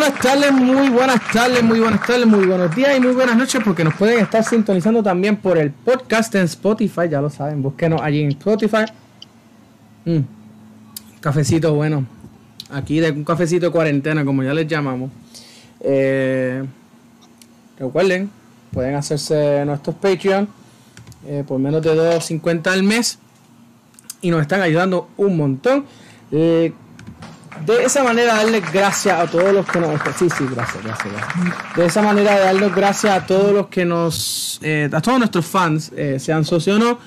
Buenas tardes, muy buenas tardes, muy buenas tardes, muy buenos días y muy buenas noches porque nos pueden estar sintonizando también por el podcast en Spotify, ya lo saben, búsquenos allí en Spotify. Mm, cafecito bueno, aquí de un cafecito de cuarentena como ya les llamamos. Eh, recuerden, pueden hacerse nuestros Patreon eh, por menos de 2.50 al mes y nos están ayudando un montón. Eh, de esa manera darles gracias a todos los que nos sí sí gracias gracias, de esa manera de darles gracias a todos los que nos eh, a todos nuestros fans eh, sean socios o no.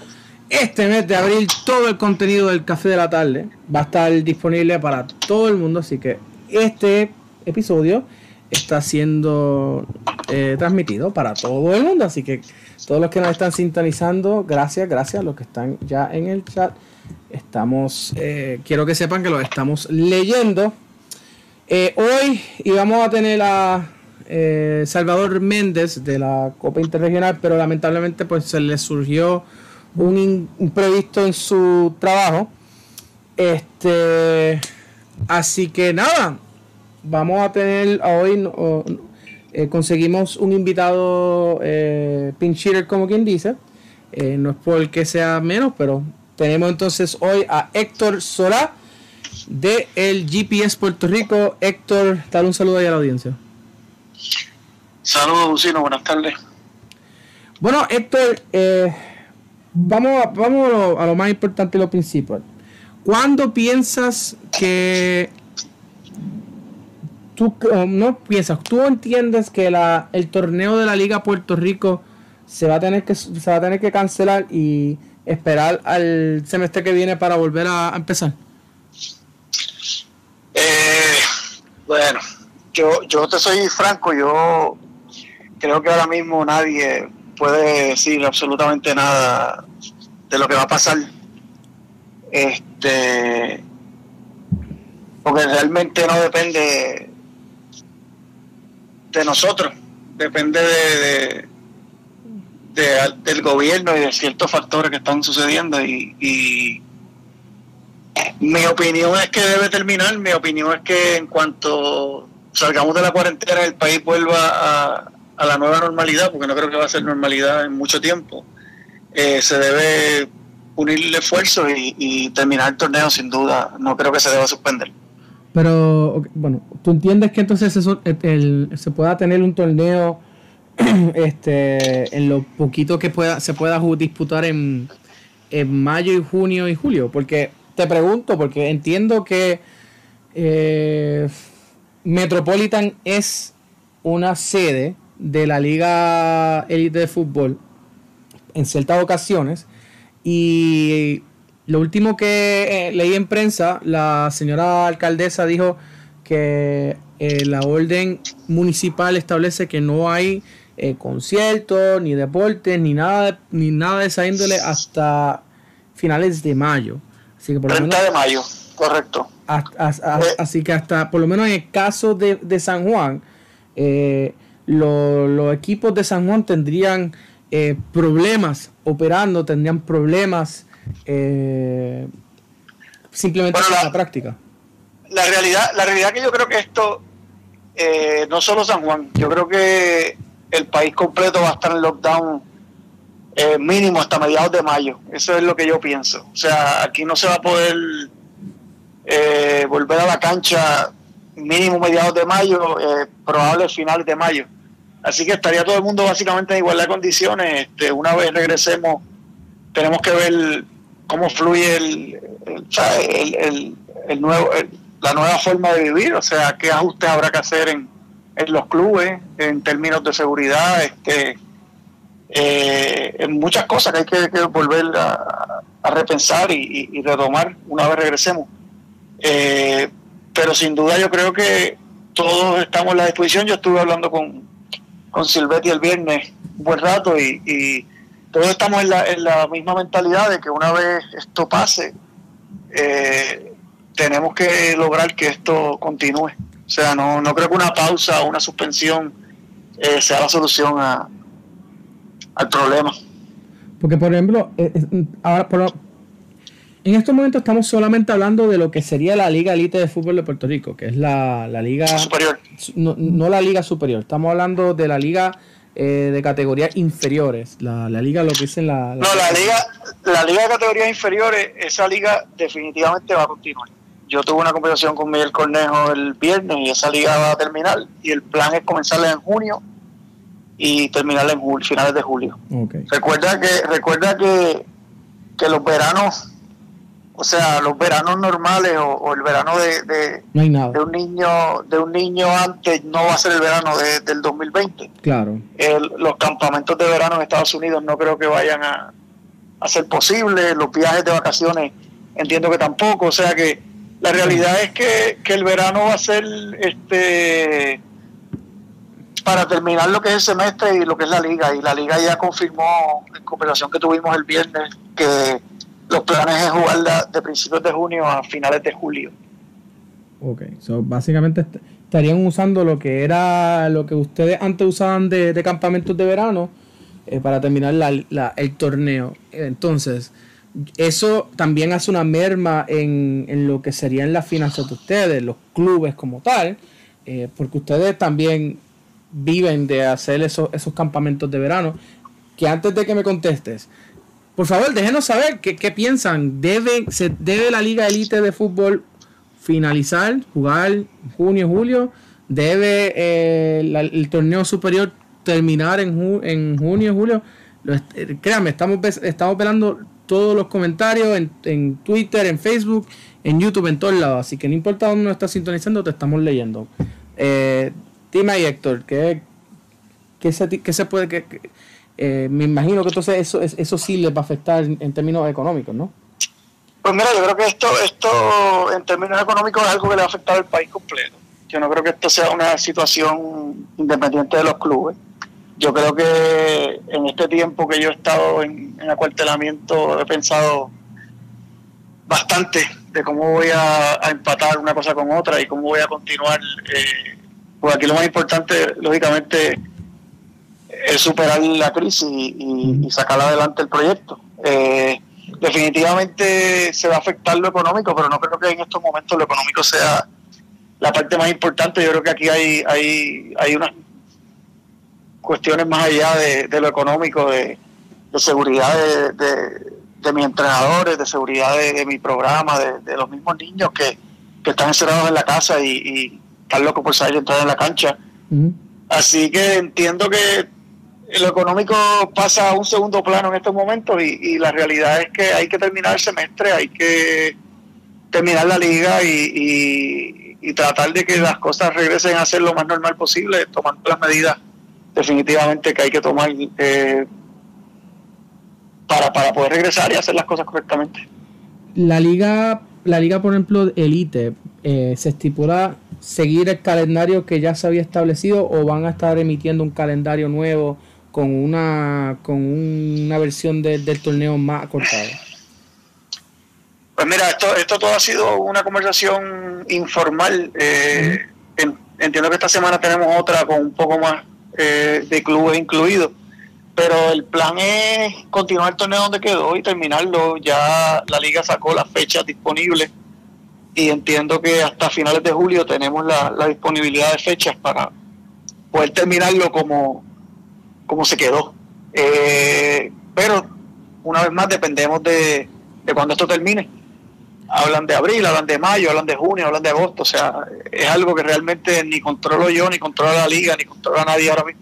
Este mes de abril todo el contenido del café de la tarde va a estar disponible para todo el mundo así que este episodio está siendo eh, transmitido para todo el mundo así que todos los que nos están sintonizando gracias gracias a los que están ya en el chat Estamos, eh, quiero que sepan que lo estamos leyendo. Eh, hoy íbamos a tener a eh, Salvador Méndez de la Copa Interregional, pero lamentablemente pues se le surgió un imprevisto en su trabajo. Este, así que nada, vamos a tener hoy conseguimos un invitado pinch como quien dice. no es porque sea menos, pero tenemos entonces hoy a Héctor Solá de el GPS Puerto Rico. Héctor, dar un saludo ahí a la audiencia. Saludos, Lucino, buenas tardes. Bueno, Héctor, eh, vamos, a, vamos a lo, más importante y lo principal. ¿Cuándo piensas que tú no piensas, tú entiendes que la, el torneo de la Liga Puerto Rico se va a tener que se va a tener que cancelar y esperar al semestre que viene para volver a, empezar? Eh, bueno, yo, yo te soy franco, yo creo que ahora mismo nadie puede decir absolutamente nada de lo que va a pasar. Este, porque realmente no depende de nosotros, depende de del gobierno y de ciertos factores que están sucediendo y, mi opinión es que debe terminar, mi opinión es que en cuanto salgamos de la cuarentena el país vuelva a, la nueva normalidad, porque no creo que va a ser normalidad en mucho tiempo, eh, se debe unirle esfuerzos y, terminar el torneo sin duda, no creo que se deba suspender. Pero, bueno, ¿tú entiendes que entonces eso, se pueda tener un torneo este, en lo poquito que pueda, se pueda disputar en, mayo y junio y julio. Porque te pregunto, porque entiendo que eh, Metropolitan es una sede de la Liga Elite de Fútbol en ciertas ocasiones. Y lo último que eh, leí en prensa, la señora alcaldesa dijo que eh, la orden municipal establece que no hay eh, conciertos, ni deportes, ni nada, ni nada de esa índole hasta finales de mayo. Así que por 30 menos, de mayo, correcto. Eh. así que hasta, por lo menos en el caso de, San Juan, eh, los equipos de San Juan tendrían problemas operando, tendrían problemas simplemente en la, práctica. La realidad, la realidad que yo creo que esto, no solo San Juan, yo creo que el país completo va a estar en lockdown eh, mínimo hasta mediados de mayo. Eso es lo que yo pienso. O sea, aquí no se va a poder eh, volver a la cancha mínimo mediados de mayo, eh, probable finales de mayo. Así que estaría todo el mundo básicamente en igualdad de condiciones. Este, una vez regresemos, tenemos que ver cómo fluye el, el, nuevo, la nueva forma de vivir, o sea, qué ajustes habrá que hacer en, en los clubes en términos de seguridad, este, eh, en muchas cosas que hay que, volver a, repensar y, retomar una vez regresemos. Eh, pero sin duda yo creo que todos estamos a la disposición. Yo estuve hablando con, con Silvetti el viernes un buen rato y, todos estamos en la, en la, misma mentalidad de que una vez esto pase, eh, tenemos que lograr que esto continúe. O sea, no, no creo que una pausa o una suspensión eh, sea la solución a, al problema. Porque, por ejemplo, eh, ahora En estos momentos estamos solamente hablando de lo que sería la Liga Elite de Fútbol de Puerto Rico, que es la, Liga Superior. No, no, la Liga Superior, estamos hablando de la Liga eh, de categorías inferiores, la, Liga, lo que dicen la, No, la Liga, la Liga de categorías inferiores, esa liga definitivamente va a continuar. Yo tuve una conversación con Miguel Cornejo el viernes y esa liga va a terminar y el plan es comenzarla en junio y terminarla en julio, finales de julio. Recuerda que recuerda que, que los veranos o sea, los veranos normales o, el verano de, de, un niño de un niño antes no va a ser el verano del 2020. Claro. los campamentos de verano en Estados Unidos no creo que vayan a, a ser posibles. Los viajes de vacaciones entiendo que tampoco. O sea que la realidad es que, que el verano va a ser este para terminar lo que es el semestre y lo que es la liga. Y la liga ya confirmó en cooperación que tuvimos el viernes que los planes es jugarla de principios de junio a finales de julio. Ok, so básicamente estarían usando lo que era lo que ustedes antes usaban de, campamentos de verano eh, para terminar el torneo. Entonces, eso también hace una merma en, lo que serían las finanzas de ustedes, los clubes como tal, eh, porque ustedes también viven de hacer esos, esos campamentos de verano. Que antes de que me contestes, por favor, déjenos saber qué, piensan. ¿Debe, ¿Se debe la Liga Elite de Fútbol finalizar, jugar junio, julio? ¿Debe eh, el torneo superior terminar en, en junio, julio? Eh, créanme, estamos, estamos todos los comentarios en, Twitter, en Facebook, en YouTube, en todos lados. Así que no importa dónde nos estás sintonizando, te estamos leyendo. Eh, dime ahí, Héctor, ¿qué, qué, se, qué se puede... Que, eh, me imagino que entonces eso, eso sí les va a afectar en, términos económicos, ¿no? Pues mira, yo creo que esto, esto en términos económicos es algo que le va a afectar al país completo. Yo no creo que esto sea una situación independiente de los clubes. Yo creo que en este tiempo que yo he estado en, acuartelamiento he pensado bastante de cómo voy a, empatar una cosa con otra y cómo voy a continuar. Eh, pues aquí lo más importante, lógicamente, es superar la crisis y, sacar adelante el proyecto. Eh, definitivamente se va a afectar lo económico, pero no creo que en estos momentos lo económico sea la parte más importante. Yo creo que aquí hay, hay, hay unas cuestiones más allá de, lo económico, de, seguridad de, mis entrenadores, de seguridad de, mi programa, de, los mismos niños que, están encerrados en la casa y, están locos por salir y entrar en la cancha. Así que entiendo que lo económico pasa a un segundo plano en estos momentos y, la realidad es que hay que terminar el semestre, hay que terminar la liga y, tratar de que las cosas regresen a ser lo más normal posible, tomando las medidas definitivamente que hay que tomar eh, para, para poder regresar y hacer las cosas correctamente. La liga, la liga por ejemplo, Elite, eh, se estipula seguir el calendario que ya se había establecido o van a estar emitiendo un calendario nuevo con una, con una versión del torneo más acortada? Pues mira, esto, esto todo ha sido una conversación informal. Eh, entiendo que esta semana tenemos otra con un poco más eh, de clubes incluidos, pero el plan es continuar el torneo donde quedó y terminarlo. Ya la liga sacó las fechas disponibles y entiendo que hasta finales de julio tenemos la, disponibilidad de fechas para poder terminarlo como, como se quedó. Eh, pero una vez más dependemos de, de cuando esto termine. Hablan de abril, hablan de mayo, hablan de junio, hablan de agosto. O sea, es algo que realmente ni controlo yo, ni controla la liga, ni controla nadie ahora mismo.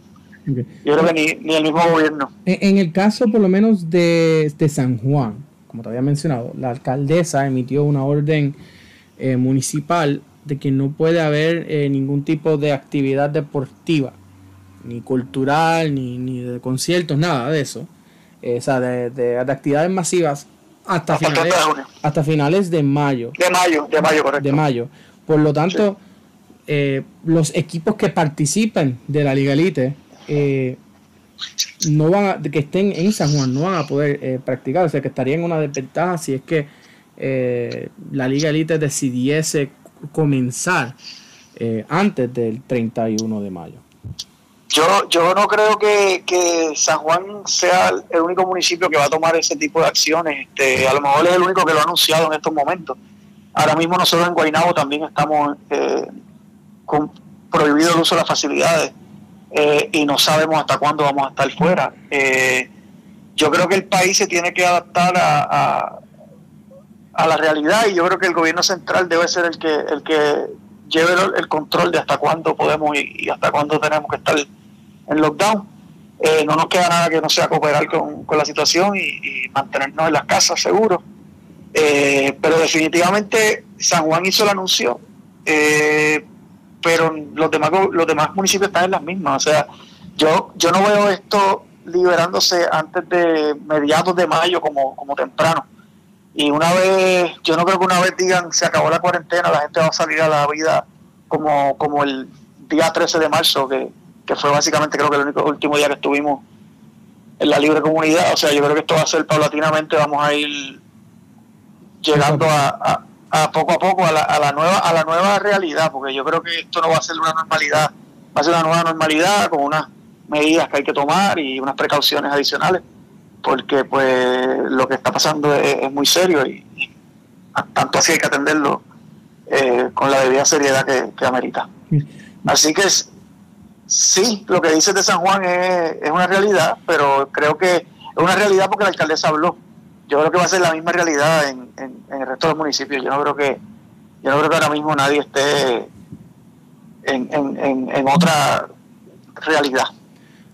Yo creo que ni, el mismo gobierno. En, el caso, por lo menos, de, de, San Juan, como te había mencionado, la alcaldesa emitió una orden eh, municipal de que no puede haber eh, ningún tipo de actividad deportiva ni cultural, ni, ni de conciertos, nada de eso. Eh, o sea, de, de, actividades masivas hasta, finales, hasta finales de mayo. De mayo, de mayo, correcto. De mayo. Por lo tanto, eh, los equipos que participen de la Liga Elite eh, no van a, que estén en San Juan no van a poder practicar, o sea que estaría en una desventaja si es que la Liga Elite decidiese comenzar antes del 31 de mayo. Yo yo, no creo que, San Juan sea el único municipio que va a tomar ese tipo de acciones. Este, a lo mejor es el único que lo ha anunciado en estos momentos. Ahora mismo nosotros en Guaynabo también estamos eh, con prohibido el uso de las facilidades eh, y no sabemos hasta cuándo vamos a estar fuera. Eh, yo creo que el país se tiene que adaptar a, a, la realidad y yo creo que el gobierno central debe ser el que el que lleve el, control de hasta cuándo podemos y, hasta cuándo tenemos que estar en lockdown. Eh, no nos queda nada que no sea cooperar con, la situación y, mantenernos en las casas seguros. pero definitivamente San Juan hizo el anuncio, pero los demás los demás municipios están en las mismas. O sea, yo yo no veo esto liberándose antes de mediados de mayo como, como temprano. Y una vez, yo no creo que una vez digan se acabó la cuarentena, la gente va a salir a la vida como, como el día 13 de marzo, que, fue básicamente creo que el único último día que estuvimos en la libre comunidad. O sea, yo creo que esto va a ser paulatinamente, vamos a ir llegando a a poco a poco a la, a la nueva a la nueva realidad porque yo creo que esto no va a ser una normalidad va a ser una nueva normalidad con unas medidas que hay que tomar y unas precauciones adicionales porque pues lo que está pasando es, muy serio y, tanto así hay que atenderlo eh, con la debida seriedad que, amerita así que sí lo que dices de San Juan es, es una realidad pero creo que es una realidad porque la alcaldesa habló yo creo que va a ser la misma realidad en, el resto de los municipios. Yo no creo que, yo no creo que ahora mismo nadie esté en, otra realidad.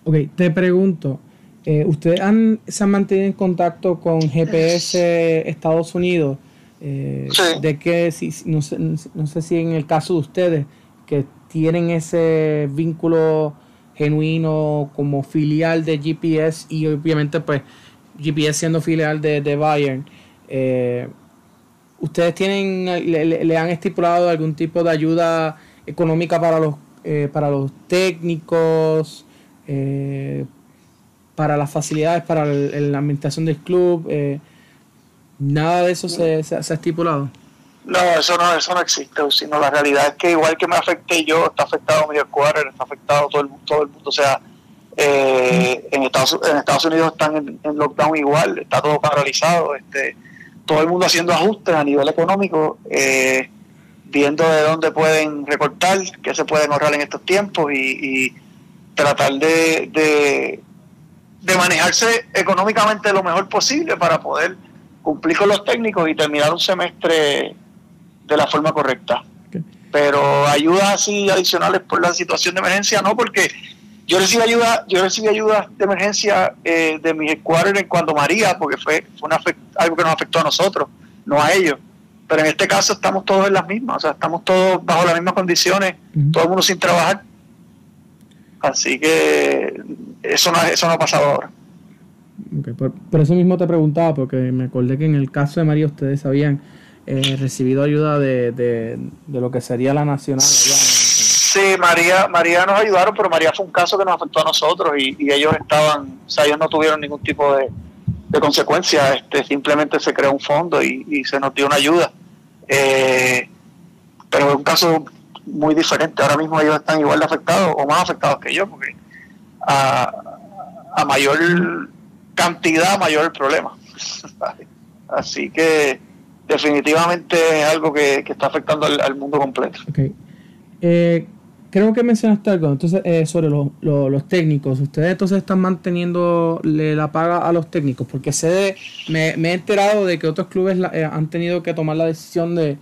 Ok, te pregunto, eh, ¿ustedes han, se han mantenido en contacto con GPS Estados Unidos? Eh, sí. De que, si, no, sé, no sé si en el caso de ustedes, que tienen ese vínculo genuino como filial de GPS y obviamente pues GPS siendo filial de, Bayern, eh, ¿ustedes tienen, le, han estipulado algún tipo de ayuda económica para los, eh, para los técnicos, eh, para las facilidades, para la administración del club? ¿Nada de eso se, se, ha estipulado? No, eso no, eso no existe, sino la realidad es que igual que me afecté yo, está afectado mi headquarter, está afectado todo el, todo el mundo, o sea, eh, en, Estados, en Estados Unidos están en, lockdown igual, está todo paralizado, este, todo el mundo haciendo ajustes a nivel económico, eh, viendo de dónde pueden recortar, qué se pueden ahorrar en estos tiempos y, tratar de, de, manejarse económicamente lo mejor posible para poder cumplir con los técnicos y terminar un semestre de la forma correcta. Pero ayudas así adicionales por la situación de emergencia no, porque yo recibí ayuda, yo recibí ayuda de emergencia eh, de mis en cuando María, porque fue, fue algo que nos afectó a nosotros, no a ellos. Pero en este caso estamos todos en las mismas, o sea, estamos todos bajo las mismas condiciones, todo el mundo sin trabajar. Así que eso no, eso no ha pasado ahora. por, eso mismo te preguntaba, porque me acordé que en el caso de María ustedes habían eh, recibido ayuda de, de, lo que sería la nacional. Sí, María, María nos ayudaron, pero María fue un caso que nos afectó a nosotros y, ellos estaban, o sea, ellos no tuvieron ningún tipo de, de consecuencia, este, simplemente se creó un fondo y, se nos dio una ayuda. Eh, pero es un caso muy diferente. Ahora mismo ellos están igual de afectados o más afectados que yo, porque a, mayor cantidad, mayor el problema. Así que definitivamente es algo que, está afectando al, mundo completo. Okay. Eh, creo que mencionaste algo entonces eh, sobre los técnicos. Ustedes entonces están manteniendo la paga a los técnicos, porque sé me, he enterado de que otros clubes eh, han tenido que tomar la decisión de,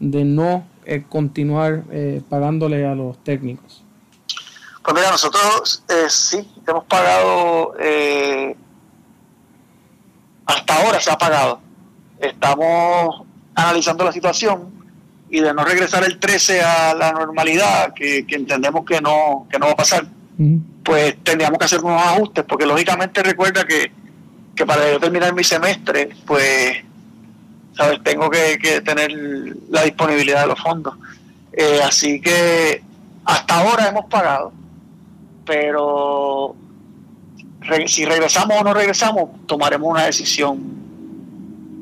no eh, continuar pagándole a los técnicos. Pues mira, nosotros sí, hemos pagado, hasta ahora se ha pagado. Estamos analizando la situación y de no regresar el 13 a la normalidad, que, entendemos que no, que no va a pasar, pues tendríamos que hacer unos ajustes, porque lógicamente recuerda que, para yo terminar mi semestre, pues, ¿sabes? Tengo que, tener la disponibilidad de los fondos. Eh, así que hasta ahora hemos pagado, pero si regresamos o no regresamos, tomaremos una decisión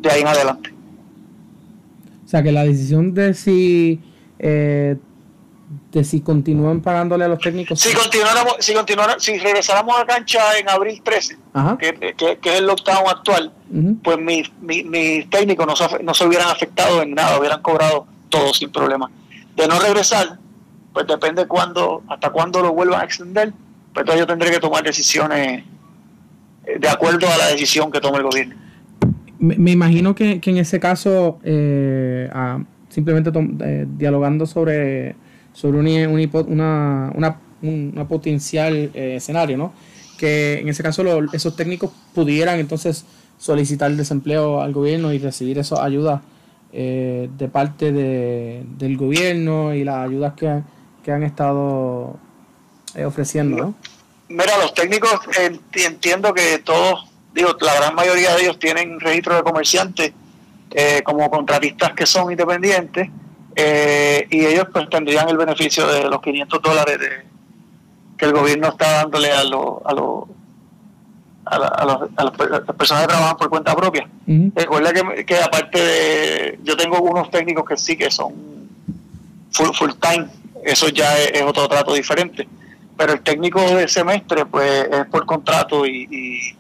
de ahí en adelante sea que la decisión de si eh, de si continúan pagándole a los técnicos. Si continuáramos, si continuáramos, si regresáramos a cancha en abril 13, que, es el lockdown actual, pues mis mi, técnicos no se, no se hubieran afectado en nada, hubieran cobrado todo sin problema. De no regresar, pues depende cuándo, hasta cuándo lo vuelvan a extender, pues entonces yo tendré que tomar decisiones eh, de acuerdo a la decisión que tome el gobierno. Me, imagino que, en ese caso, eh, simplemente eh, dialogando sobre sobre una, una, una, potencial eh, escenario, ¿no? Que en ese caso esos técnicos pudieran entonces solicitar desempleo al gobierno y recibir esa ayuda eh, de parte de, del gobierno y las ayudas que, han estado eh, ofreciendo, ¿no? Mira, los técnicos entiendo que todos, digo, la gran mayoría de ellos tienen registro de comerciantes como contratistas que son independientes eh, y ellos pues tendrían el beneficio de los 500 dólares que el gobierno está dándole a, lo, a, lo, a, las personas que trabajan por cuenta propia. Recuerda que, aparte de, yo tengo unos técnicos que sí que son full, full time, eso ya es, otro trato diferente, pero el técnico de semestre pues es por contrato y, y,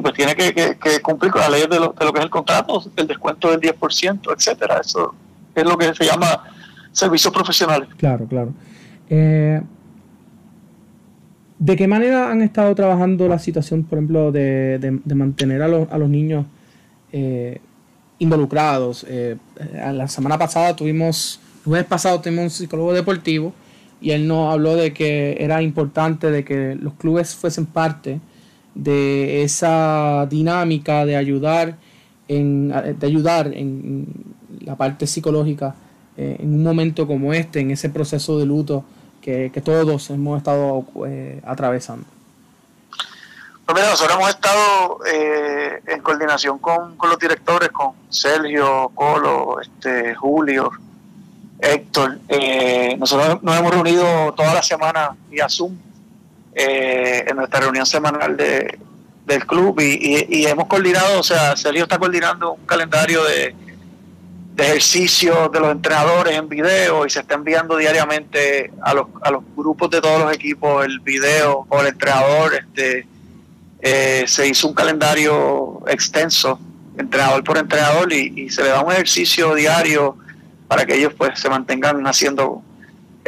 pues tiene que, cumplir con la ley de lo, de lo que es el contrato, el descuento del 10%, etcétera, eso es lo que se llama servicios profesionales. Claro, claro. Eh, ¿De qué manera han estado trabajando la situación, por ejemplo, de, mantener a, a, los niños eh, involucrados? Eh, la semana pasada tuvimos, el jueves pasado tuvimos un psicólogo deportivo y él nos habló de que era importante de que los clubes fuesen parte de esa dinámica de ayudar en, de ayudar en, la parte psicológica eh, en un momento como este, en ese proceso de luto que, todos hemos estado eh, atravesando? Pues nosotros hemos estado eh, en coordinación con, los directores, con Sergio, Colo, este, Julio, Héctor. nosotros nos hemos reunido toda la semana vía Zoom en nuestra reunión semanal de, del club y, y, hemos coordinado, o sea, Sergio está coordinando un calendario de, de ejercicios de los entrenadores en video y se está enviando diariamente a los, a los grupos de todos los equipos el video con el entrenador. Este, eh, se hizo un calendario extenso, entrenador por entrenador, y, se le da un ejercicio diario para que ellos pues se mantengan haciendo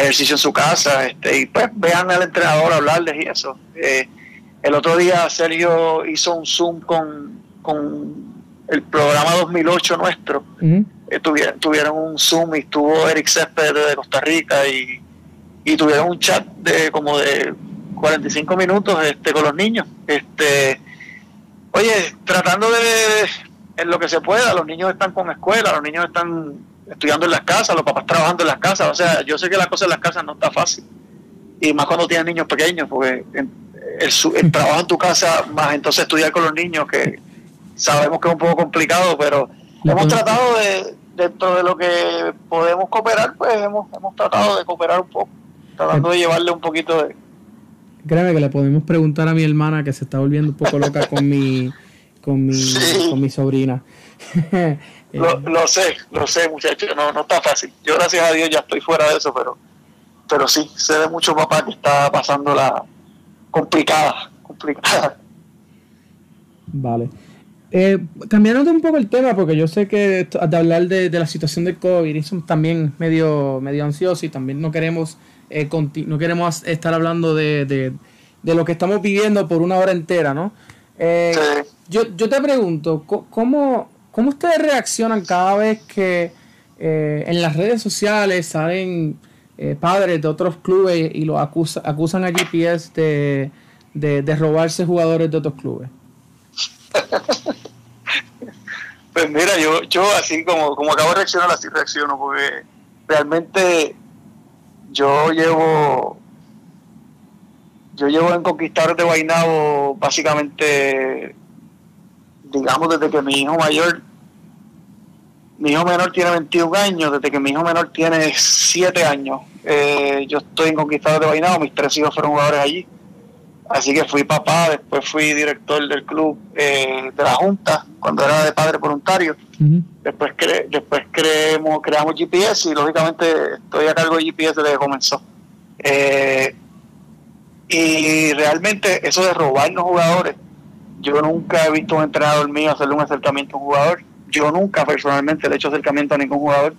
ejercicio en su casa este, y pues vean al entrenador hablarles y eso. Eh, el otro día Sergio hizo un Zoom con, con el programa 2008 nuestro. Eh, tuvieron, un Zoom y estuvo Eric Céspedes de Costa Rica y, y tuvieron un chat de como de 45 minutos este con los niños. Este, oye, tratando de en lo que se pueda, los niños están con escuela, los niños están estudiando en las casas, los papás trabajando en las casas, o sea, yo sé que la cosa en las casas no está fácil, y más cuando tienes niños pequeños, porque el, el trabajo en tu casa, más entonces estudiar con los niños, que sabemos que es un poco complicado, pero hemos tratado de, dentro de lo que podemos cooperar, pues hemos, hemos tratado de cooperar un poco, tratando de llevarle un poquito de... Créeme que le podemos preguntar a mi hermana que se está volviendo un poco loca con mi, con mi, con mi sobrina. lo, lo, sé, lo sé, muchachos, no, no está fácil. Yo gracias a Dios ya estoy fuera de eso, pero, pero sí, sé de mucho papá que está pasando la complicada, complicada. Vale. Eh, cambiando un poco el tema, porque yo sé que de hablar de, la situación del COVID es también medio, medio ansioso y también no queremos, eh, no queremos estar hablando de, lo que estamos viviendo por una hora entera, ¿no? Eh, yo, yo te pregunto, ¿cómo, ¿cómo ustedes reaccionan cada vez que eh, en las redes sociales salen padres de otros clubes y los acusan a GPS de, de robarse jugadores de otros clubes? pues mira, yo, yo así como, como acabo de reaccionar, así reacciono, porque realmente yo llevo yo llevo en Conquistadores de Guaynabo básicamente digamos desde que mi hijo mayor mi hijo menor tiene 21 años desde que mi hijo menor tiene 7 años eh, yo estoy en Conquistadores de Guaynabo mis tres hijos fueron jugadores allí Así que fui papá, después fui director del club eh, de la Junta, cuando era de padre voluntario. Después después creemos, creamos GPS y lógicamente estoy a cargo de GPS desde que comenzó. Eh, y realmente eso de robarnos jugadores, yo nunca he visto un entrenador mío hacerle un acercamiento a un jugador. Yo nunca personalmente le he hecho acercamiento a ningún jugador.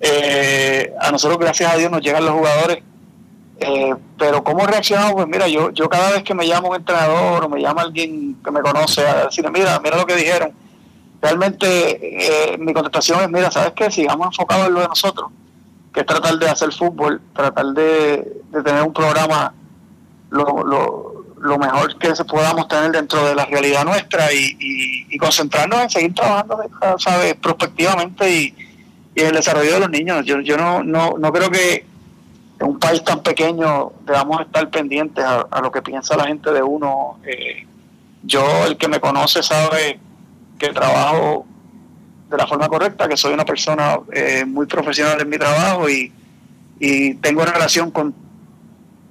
Eh, a nosotros, gracias a Dios, nos llegan los jugadores eh, pero cómo reaccionamos, pues mira, yo, yo cada vez que me llama un entrenador o me llama alguien que me conoce a decirme, mira, mira lo que dijeron, realmente eh, mi contestación es, mira, ¿sabes qué? Sigamos enfocados en lo de nosotros, que es tratar de hacer fútbol, tratar de, tener un programa lo, lo, lo, mejor que se podamos tener dentro de la realidad nuestra y, y, concentrarnos en seguir trabajando, ¿sabes? Prospectivamente y, y en el desarrollo de los niños. Yo, yo no, no, no creo que en un país tan pequeño debamos estar pendientes a, lo que piensa la gente de uno. Eh, yo, el que me conoce, sabe que trabajo de la forma correcta, que soy una persona eh, muy profesional en mi trabajo y, tengo una relación con,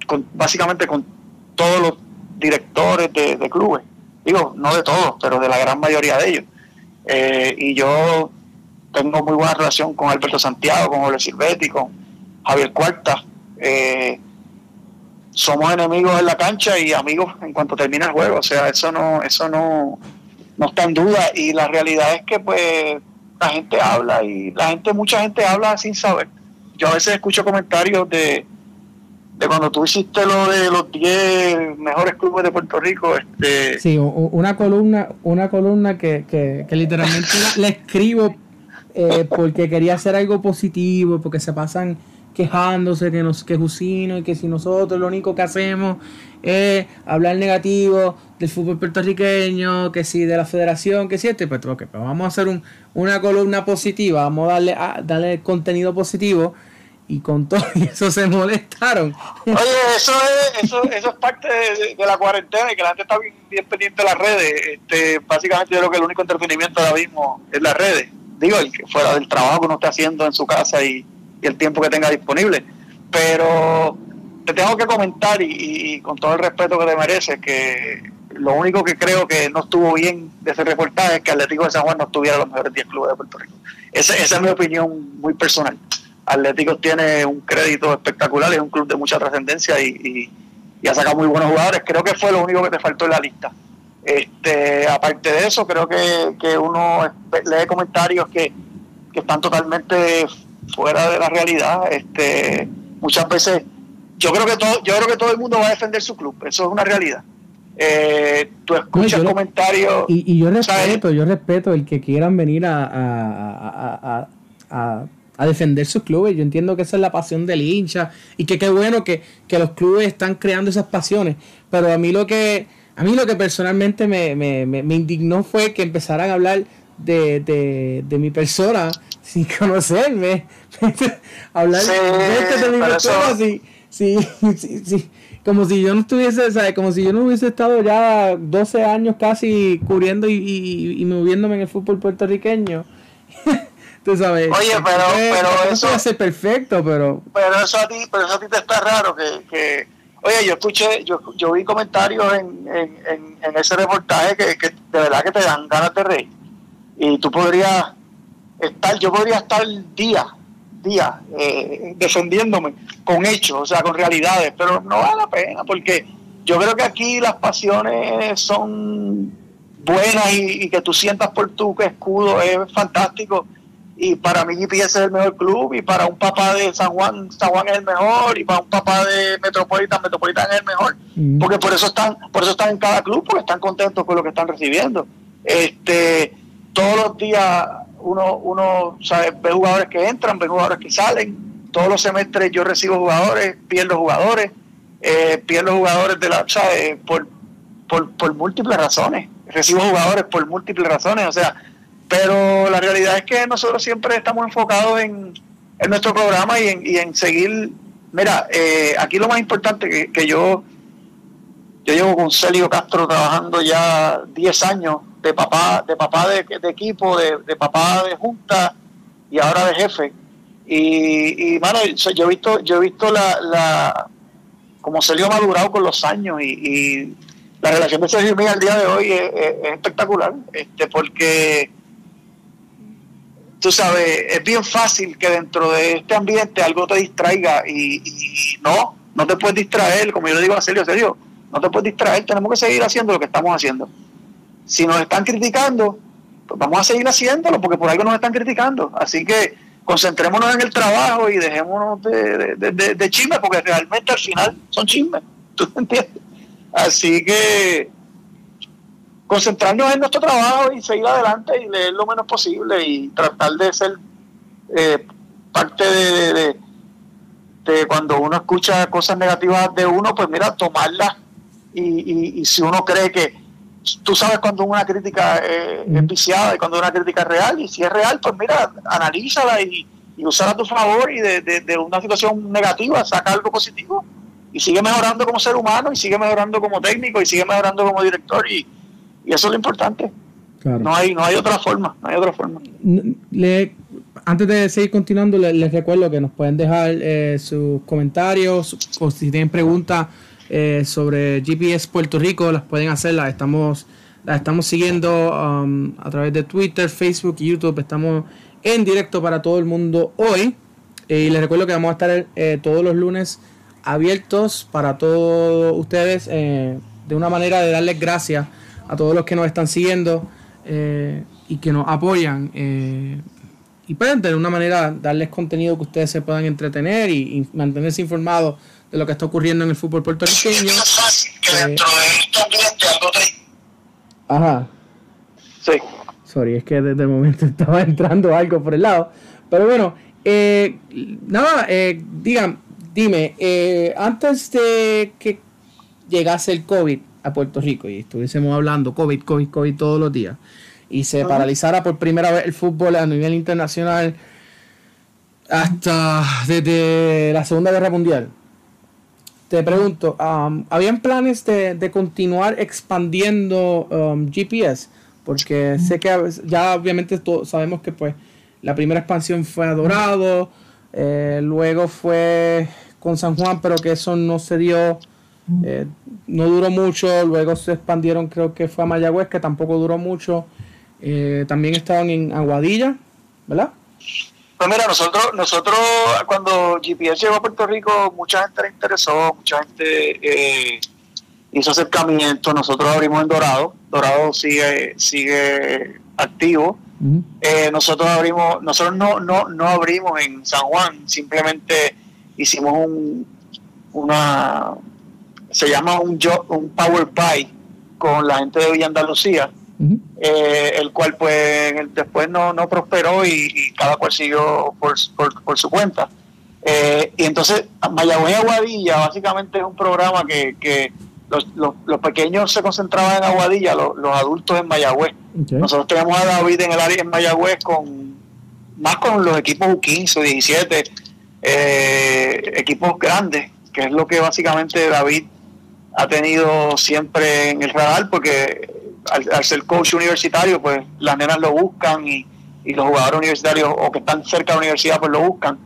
con, básicamente con todos los directores de, clubes. Digo, no de todos, pero de la gran mayoría de ellos. Eh, y yo tengo muy buena relación con Alberto Santiago, con Jorge Silvetti, con Javier Cuarta, eh, somos enemigos en la cancha y amigos en cuanto termina el juego. O sea, eso no, eso no, no está en duda. Y la realidad es que pues la gente habla y la gente, mucha gente habla sin saber. Yo a veces escucho comentarios de, de cuando tú hiciste lo de los 10 mejores clubes de Puerto Rico. Este... Sí, una columna, una columna que, que, literalmente le escribo eh, porque quería hacer algo positivo, porque se pasan quejándose que nos que Jusino y que si nosotros lo único que hacemos es hablar negativo del fútbol puertorriqueño, que si de la federación, que si este, pues, okay, pues vamos a hacer un, una columna positiva, vamos a darle, a, darle contenido positivo y con todo eso se molestaron. Oye, eso es, eso, eso es parte de, la cuarentena y que la gente está bien, pendiente de las redes. Este, básicamente yo creo que el único entretenimiento ahora mismo es las redes. Digo, el que fuera del trabajo que uno está haciendo en su casa y, el tiempo que tenga disponible. Pero te tengo que comentar y, con todo el respeto que te mereces que lo único que creo que no estuvo bien de ese reportaje es que Atlético de San Juan no estuviera los mejores 10 clubes de Puerto Rico. Esa, esa es mi opinión muy personal. Atlético tiene un crédito espectacular, es un club de mucha trascendencia y, y, ha sacado muy buenos jugadores. Creo que fue lo único que te faltó en la lista. Este, aparte de eso, creo que, que uno lee comentarios que, que están totalmente fuera de la realidad. Este, muchas veces, yo creo que todo, yo creo que todo el mundo va a defender su club, eso es una realidad. Eh, tú escuchas comentarios. Y, yo respeto, yo respeto el que quieran venir a, a, a, a, defender sus clubes. Yo entiendo que esa es la pasión del hincha y que qué bueno que, que, los clubes están creando esas pasiones. Pero a mí lo que, a mí lo que personalmente me, me, me, indignó fue que empezaran a hablar de, de, de mi persona sin conocerme. Hablar de mi así, sí, sí, sí, como si yo no estuviese, ¿sabes? como si yo no hubiese estado ya 12 años casi cubriendo y, y, moviéndome en el fútbol puertorriqueño. Tú sabes. Oye, pero, pero eso. puede ser perfecto, pero. Pero eso a ti, pero eso a ti te está raro que, que Oye, yo escuché, yo, yo vi comentarios en, en, en, ese reportaje que, que, de verdad que te dan ganas de reír. Y tú podrías estar, yo podría estar día, día, eh, defendiéndome con hechos, o sea, con realidades, pero no vale la pena, porque yo creo que aquí las pasiones son buenas y, que tú sientas por tu escudo es fantástico. Y para mí GPS es el mejor club, y para un papá de San Juan, San Juan es el mejor, y para un papá de Metropolitan, Metropolitan es el mejor. Mm. Porque por eso están, por eso están en cada club, porque están contentos con lo que están recibiendo. Este, todos los días uno, uno sabe, ve jugadores que entran, ve jugadores que salen. Todos los semestres yo recibo jugadores, pierdo jugadores, eh, pierdo jugadores de la, ¿sabe? Por, por, por múltiples razones. Recibo jugadores por múltiples razones, o sea, pero la realidad es que nosotros siempre estamos enfocados en, en nuestro programa y en, y en seguir. Mira, eh, aquí lo más importante que, que yo, yo llevo con Celio Castro trabajando ya 10 años de papá, de papá de, equipo, de, papá de junta y ahora de jefe. Y, y mano, yo he visto, yo he visto la, la, como Sergio ha madurado con los años y, la relación de Sergio y al día de hoy es, espectacular, este, porque tú sabes, es bien fácil que dentro de este ambiente algo te distraiga y, no, no te puedes distraer, como yo le digo a Sergio, Sergio, no te puedes distraer, tenemos que seguir haciendo lo que estamos haciendo. Si nos están criticando, pues vamos a seguir haciéndolo porque por algo nos están criticando. Así que concentrémonos en el trabajo y dejémonos de, de, de, chisme porque realmente al final son chismes. ¿Tú entiendes? Así que concentrarnos en nuestro trabajo y seguir adelante y leer lo menos posible y tratar de ser eh, parte de, de, cuando uno escucha cosas negativas de uno, pues mira, tomarlas y, y si uno cree que tú sabes cuando una crítica eh, es viciada y cuando una crítica es real, y si es real, pues mira, analízala y, y usar a tu favor y de, una situación negativa saca algo positivo y sigue mejorando como ser humano y sigue mejorando como técnico y sigue mejorando como director y, eso es lo importante. No hay no hay otra forma, no hay otra forma. Le, antes de seguir continuando, les, recuerdo que nos pueden dejar eh, sus comentarios o si tienen preguntas eh, sobre GPS Puerto Rico, las pueden hacer, las estamos, las estamos siguiendo um, a través de Twitter, Facebook y YouTube. Estamos en directo para todo el mundo hoy. y les recuerdo que vamos a estar eh, todos los lunes abiertos para todos ustedes eh, de una manera de darles gracias a todos los que nos están siguiendo y que nos apoyan y pueden tener una manera darles contenido que ustedes se puedan entretener y mantenerse informados de lo que está ocurriendo en el fútbol puertorriqueño. Es fácil que eh, dentro de algo Ajá. Sí. Sorry, es que desde el momento estaba entrando algo por el lado. Pero bueno, eh, nada, eh, digan, dime, eh, antes de que llegase el COVID a Puerto Rico y estuviésemos hablando COVID, COVID, COVID todos los días y se paralizara por primera vez el fútbol a nivel internacional hasta desde la Segunda Guerra Mundial te pregunto, um, ¿habían planes de, continuar expandiendo um, GPS? Porque sé que ya obviamente sabemos que pues la primera expansión fue a Dorado, eh, luego fue con San Juan, pero que eso no se dio, eh, no duró mucho, luego se expandieron, creo que fue a Mayagüez, que tampoco duró mucho, eh, también estaban en Aguadilla, ¿verdad? Pues mira, nosotros, nosotros cuando GPS llegó a Puerto Rico, mucha gente le interesó, mucha gente eh, hizo acercamiento. Nosotros abrimos en Dorado, Dorado sigue, sigue activo. Eh, nosotros abrimos, nosotros no, no, no abrimos en San Juan, simplemente hicimos un, una, se llama un, un Power Pie con la gente de Villa Andalucía eh, el cual pues después no, no prosperó y, cada cual siguió por, por, su cuenta. Eh, y entonces Mayagüez Aguadilla básicamente es un programa que, que los, los, pequeños se concentraban en Aguadilla, los, adultos en Mayagüez. Nosotros tenemos a David en el área en Mayagüez con más con los equipos U15, 17, eh, equipos grandes, que es lo que básicamente David ha tenido siempre en el radar, porque al, ser coach universitario, pues las nenas lo buscan y, los jugadores universitarios o que están cerca de la universidad, pues lo buscan.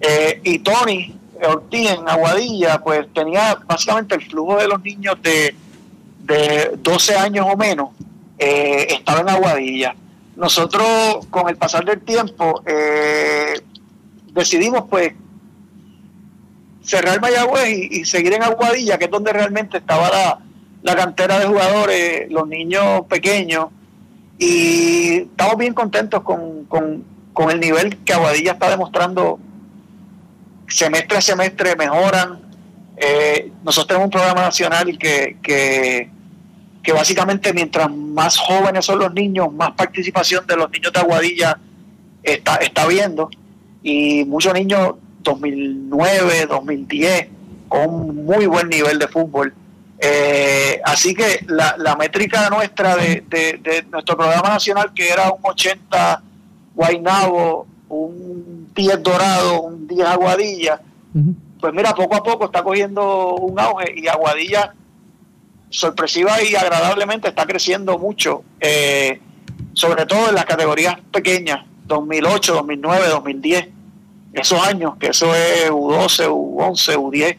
Eh, y Tony Ortiz en Aguadilla, pues tenía básicamente el flujo de los niños de, de 12 años o menos, eh, estaba en Aguadilla. Nosotros, con el pasar del tiempo, eh, decidimos pues cerrar Mayagüez y, y, seguir en Aguadilla, que es donde realmente estaba la, la cantera de jugadores, los niños pequeños, y estamos bien contentos con, con, el nivel que Aguadilla está demostrando. Semestre a semestre mejoran. Eh, nosotros tenemos un programa nacional que, que, que básicamente mientras más jóvenes son los niños, más participación de los niños de Aguadilla está, está viendo. Y muchos niños 2009, 2010, con muy buen nivel de fútbol. Eh, así que la, la métrica nuestra de, nuestro programa nacional, que era un 80 Guainabo, un 10 Dorado, un 10 Aguadilla, pues mira, poco a poco está cogiendo un auge y Aguadilla, sorpresiva y agradablemente, está creciendo mucho, eh, sobre todo en las categorías pequeñas, 2008, 2009, 2010, esos años, que eso es U12, U11, U10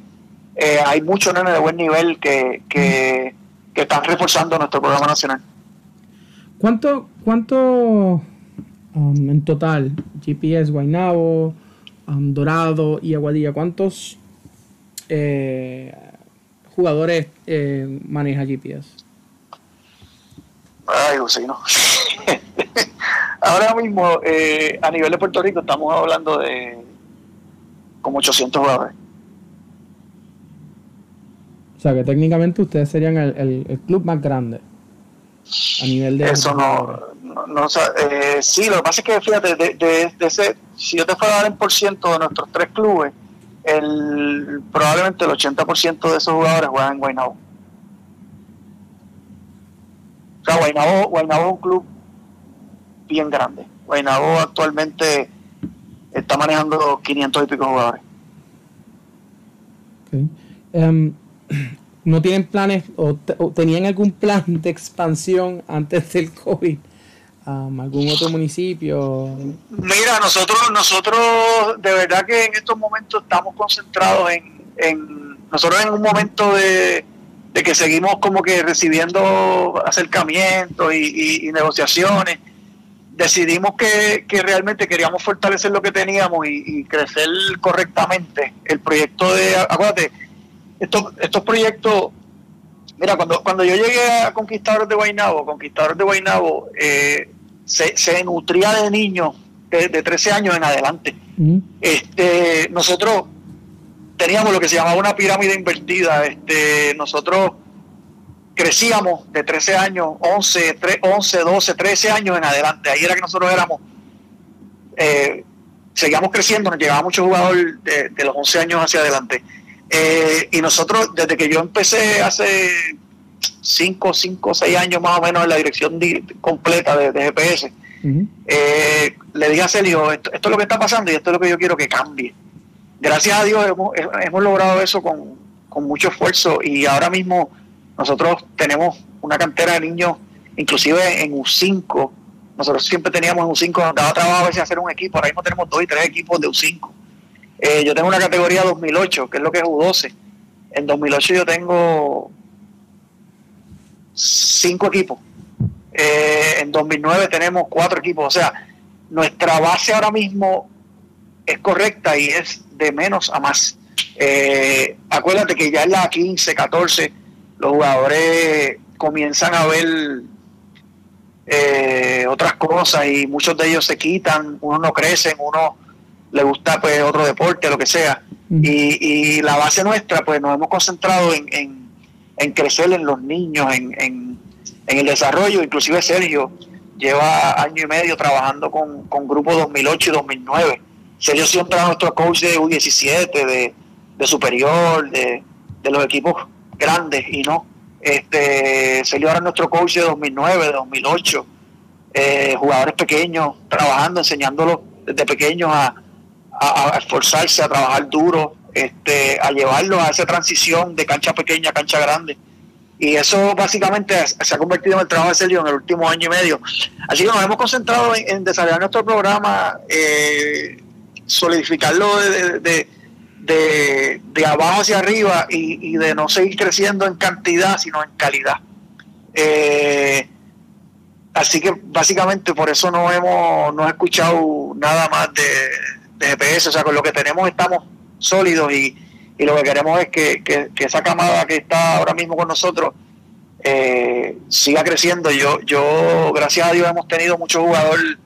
eh, hay muchos nenes de buen nivel que, que, están reforzando nuestro programa nacional. ¿Cuánto, cuánto um, en total, GPS, Guaynabo, um, Dorado y Aguadilla, cuántos eh, jugadores eh, maneja GPS? Ay, no. Ahora mismo, eh, a nivel de Puerto Rico, estamos hablando de como 800 jugadores. O sea, que técnicamente ustedes serían el, club más grande a nivel de... Eso no, no, eh, sí, lo que pasa es que, fíjate, de, ese, si yo te fuera a dar en por ciento de nuestros tres clubes, el, probablemente el 80% de esos jugadores juegan en Guaynabo. O sea, Guaynabo, es un club bien grande. Guaynabo actualmente está manejando 500 y pico jugadores. Em, ¿No tienen planes o, tenían algún plan de expansión antes del COVID? Um, ¿Algún otro municipio? Mira, nosotros, nosotros de verdad que en estos momentos estamos concentrados en, nosotros en un momento de, que seguimos como que recibiendo acercamientos y, negociaciones, decidimos que, realmente queríamos fortalecer lo que teníamos y, crecer correctamente. El proyecto de, acuérdate, estos, estos proyectos, mira, cuando, cuando yo llegué a Conquistadores de Guaynabo, Conquistadores de Guaynabo eh, se, se, nutría de niños de, 13 años en adelante. este, nosotros teníamos lo que se llamaba una pirámide invertida. Este, nosotros crecíamos de 13 años, 11, 11, 12, 13 años en adelante. Ahí era que nosotros éramos, eh, seguíamos creciendo, nos llegaba mucho jugador de, de los 11 años hacia adelante. Eh, y nosotros, desde que yo empecé hace 5, 5, 6 años más o menos en la dirección completa de, GPS, eh, le dije a Celio, esto, es lo que está pasando y esto es lo que yo quiero que cambie. Gracias a Dios hemos, logrado eso con, mucho esfuerzo y ahora mismo nosotros tenemos una cantera de niños, inclusive en U5, nosotros siempre teníamos en U5, nos daba trabajo a veces hacer un equipo, ahora mismo tenemos dos y tres equipos de U5 eh, yo tengo una categoría 2008, que es lo que es U12. En 2008 yo tengo cinco equipos. Eh, en 2009 tenemos cuatro equipos. O sea, nuestra base ahora mismo es correcta y es de menos a más. Eh, acuérdate que ya en la 15, 14, los jugadores comienzan a ver otras cosas y muchos de ellos se quitan, unos no crecen, unos le gusta pues otro deporte, lo que sea. y, la base nuestra, pues nos hemos concentrado en, en, crecer en los niños, en, en, el desarrollo. Inclusive Sergio lleva año y medio trabajando con, con grupos 2008 y 2009. Sergio siempre es nuestro coach de U17, de, de superior, de, de los equipos grandes y no. Este, Sergio ahora es nuestro coach de 2009, de 2008. Eh, jugadores pequeños, trabajando, enseñándolos desde pequeños a, a, esforzarse, a trabajar duro, este, a llevarlo a esa transición de cancha pequeña a cancha grande. Y eso básicamente se ha convertido en el trabajo de en el último año y medio. Así que nos hemos concentrado en, desarrollar nuestro programa, eh, solidificarlo de, abajo hacia arriba y, de no seguir creciendo en cantidad, sino en calidad. Eh, así que básicamente por eso no hemos no escuchado nada más de, de GPS, o sea, con lo que tenemos estamos sólidos y, y lo que queremos es que, que, esa camada que está ahora mismo con nosotros eh, siga creciendo. Yo, yo, gracias a Dios, hemos tenido muchos jugadores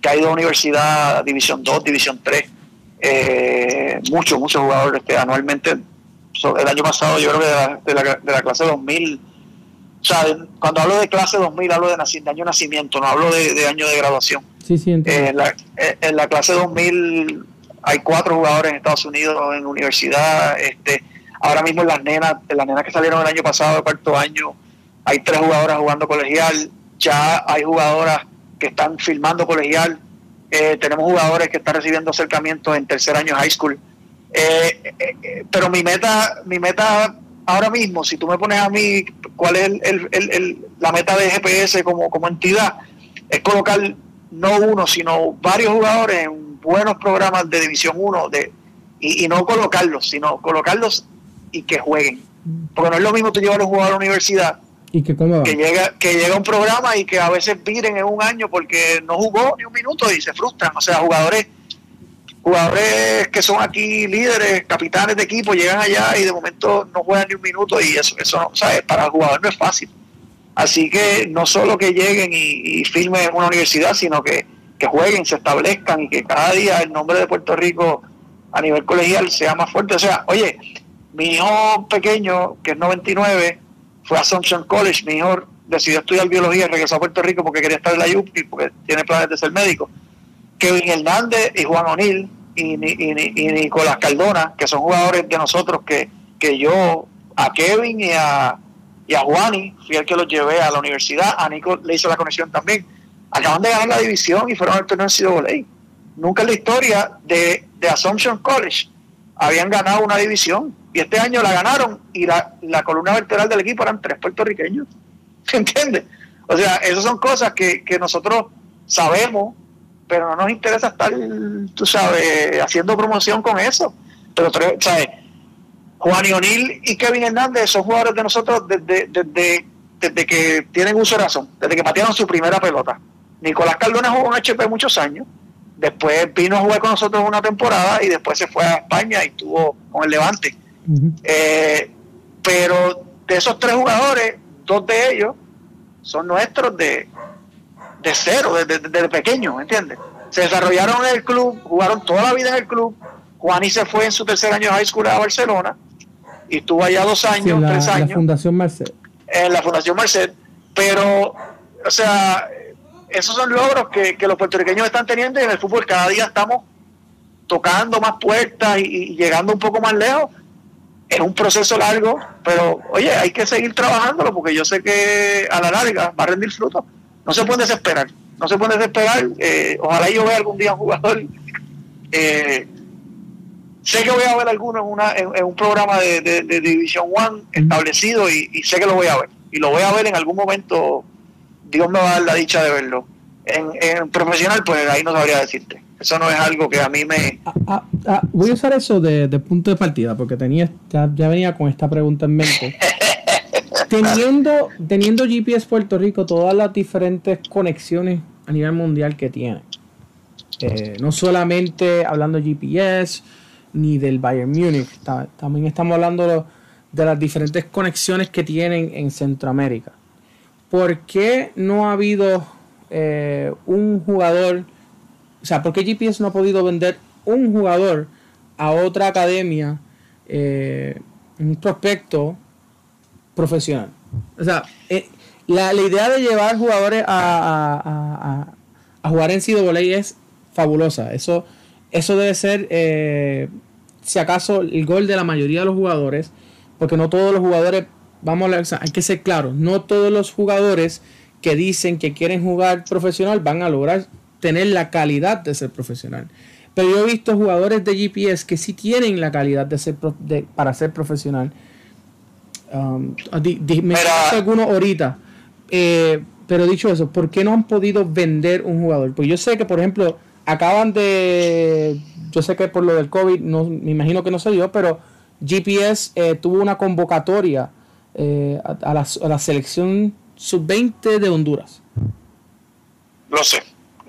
que ha ido a universidad, División 2, División 3, eh, muchos, muchos jugadores que anualmente, el año pasado yo creo que de la, de la, clase 2000, o sea, cuando hablo de clase 2000 hablo de, de año de nacimiento, no hablo de, de año de graduación en, la, en la clase 2000 hay cuatro jugadores en Estados Unidos en universidad. Este, ahora mismo en las nenas, en las nenas que salieron el año pasado, el cuarto año, hay tres jugadoras jugando colegial. Ya hay jugadoras que están filmando colegial. Eh, tenemos jugadores que están recibiendo acercamientos en tercer año high school. Eh, eh, pero mi meta, mi meta ahora mismo, si tú me pones a mí cuál es la meta de GPS como, como entidad, es colocar no uno, sino varios jugadores en buenos programas de División 1 de, y, no colocarlos, sino colocarlos y que jueguen. Porque no es lo mismo tú llevar a un jugador a la universidad ¿Y que, cómo que llega que llega un programa y que a veces viren en un año porque no jugó ni un minuto y se frustran. O sea, jugadores jugadores que son aquí líderes, capitanes de equipo, llegan allá y de momento no juegan ni un minuto y eso, eso no, ¿sabes? para el jugador no es fácil. Así que no solo que lleguen y, firmen en una universidad, sino que, que jueguen, se establezcan y que cada día el nombre de Puerto Rico a nivel colegial sea más fuerte. O sea, oye, mi hijo pequeño, que es 99, fue a Assumption College, mi hijo decidió estudiar biología y regresó a Puerto Rico porque quería estar en la UPI, porque tiene planes de ser médico. Kevin Hernández y Juan O'Neill y, Nicolás Cardona, que son jugadores de nosotros que, que yo, a Kevin y a, y a Juani, fui el que los llevé a la universidad, a Nico le hizo la conexión también. Acaban de ganar la división y fueron al torneo de Nunca en la historia de, de Assumption College habían ganado una división y este año la ganaron y la, la columna vertebral del equipo eran tres puertorriqueños. ¿Se entiende? O sea, esas son cosas que, que nosotros sabemos pero no nos interesa estar, tú sabes, haciendo promoción con eso. Pero, ¿sabes? Juan y y Kevin Hernández son jugadores de nosotros desde, desde, desde que tienen uso de razón, desde que patearon su primera pelota. Nicolás Cardona jugó en HP muchos años, después vino a jugar con nosotros una temporada y después se fue a España y estuvo con el Levante. Eh, pero de esos tres jugadores, dos de ellos son nuestros de, de cero, desde, desde pequeño, ¿entiendes? Se desarrollaron en el club, jugaron toda la vida en el club. Juaní se fue en su tercer año de high school a Barcelona y estuvo allá dos años, tres años. En la Fundación Marcet. En la Fundación Marcet. Pero, o sea, esos son logros que, los puertorriqueños están teniendo y en el fútbol cada día estamos tocando más puertas y, llegando un poco más lejos. Es un proceso largo, pero oye, hay que seguir trabajándolo porque yo sé que a la larga va a rendir fruto no se pueden desesperar, no se pueden desesperar. Eh, ojalá yo vea algún día un jugador. Eh, sé que voy a ver alguno en, una, en, un programa de, de, División One establecido y, sé que lo voy a ver. Y lo voy a ver en algún momento. Dios me va a dar la dicha de verlo. En, profesional, pues ahí no sabría decirte. Eso no es algo que a mí me... Ah, ah, ah, voy a usar eso de, punto de partida, porque tenía ya, ya venía con esta pregunta en mente. teniendo, teniendo GPS Puerto Rico todas las diferentes conexiones a nivel mundial que tiene. Eh, no solamente hablando de GPS ni del Bayern Munich, también estamos hablando de las diferentes conexiones que tienen en Centroamérica. ¿Por qué no ha habido eh, un jugador, o sea, por qué GPS no ha podido vender un jugador a otra academia, eh, un prospecto profesional. O sea, eh, la, idea de llevar jugadores a, jugar en CWA es fabulosa. Eso, eso debe ser, eh, si acaso, el gol de la mayoría de los jugadores, porque no todos los jugadores, vamos a hay que ser claros, no todos los jugadores que dicen que quieren jugar profesional van a lograr tener la calidad de ser profesional. Pero yo he visto jugadores de GPS que sí tienen la calidad de ser para ser profesional Um, me algunos ahorita. Eh, pero dicho eso, ¿por qué no han podido vender un jugador? Pues yo sé que, por ejemplo, acaban de. Yo sé que por lo del COVID, no, me imagino que no se dio, pero GPS eh, tuvo una convocatoria eh, a, la, a, la, selección sub-20 de Honduras. Lo sé.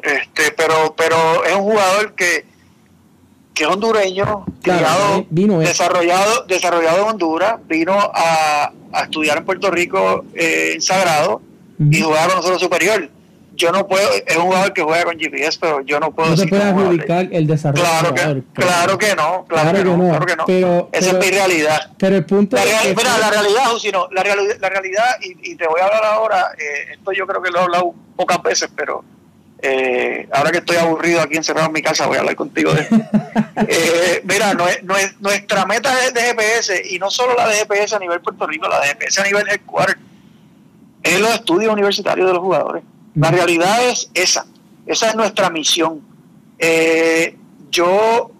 Este, pero, pero es un jugador que que es hondureño, criado, vino desarrollado, desarrollado en Honduras, vino a, estudiar en Puerto Rico eh, en Sagrado y jugar con nosotros superior. Yo no puedo, es un jugador que juega con GPS, pero yo no puedo. No se puede adjudicar el desarrollo. Claro que, claro que no, claro, que, no, claro que no. Pero, Esa es mi realidad. Pero el punto la, es mira, la realidad, Jusino, la, la realidad, y, te voy a hablar ahora, eh, esto yo creo que lo he hablado pocas veces, pero eh, ahora que estoy aburrido aquí encerrado en mi casa, voy a hablar contigo de eh, mira, no es, no es, nuestra meta es de GPS, y no solo la de GPS a nivel Puerto Rico, la de GPS a nivel headquarter, es los estudios universitarios de los jugadores. La realidad es esa, esa es nuestra misión. Eh, yo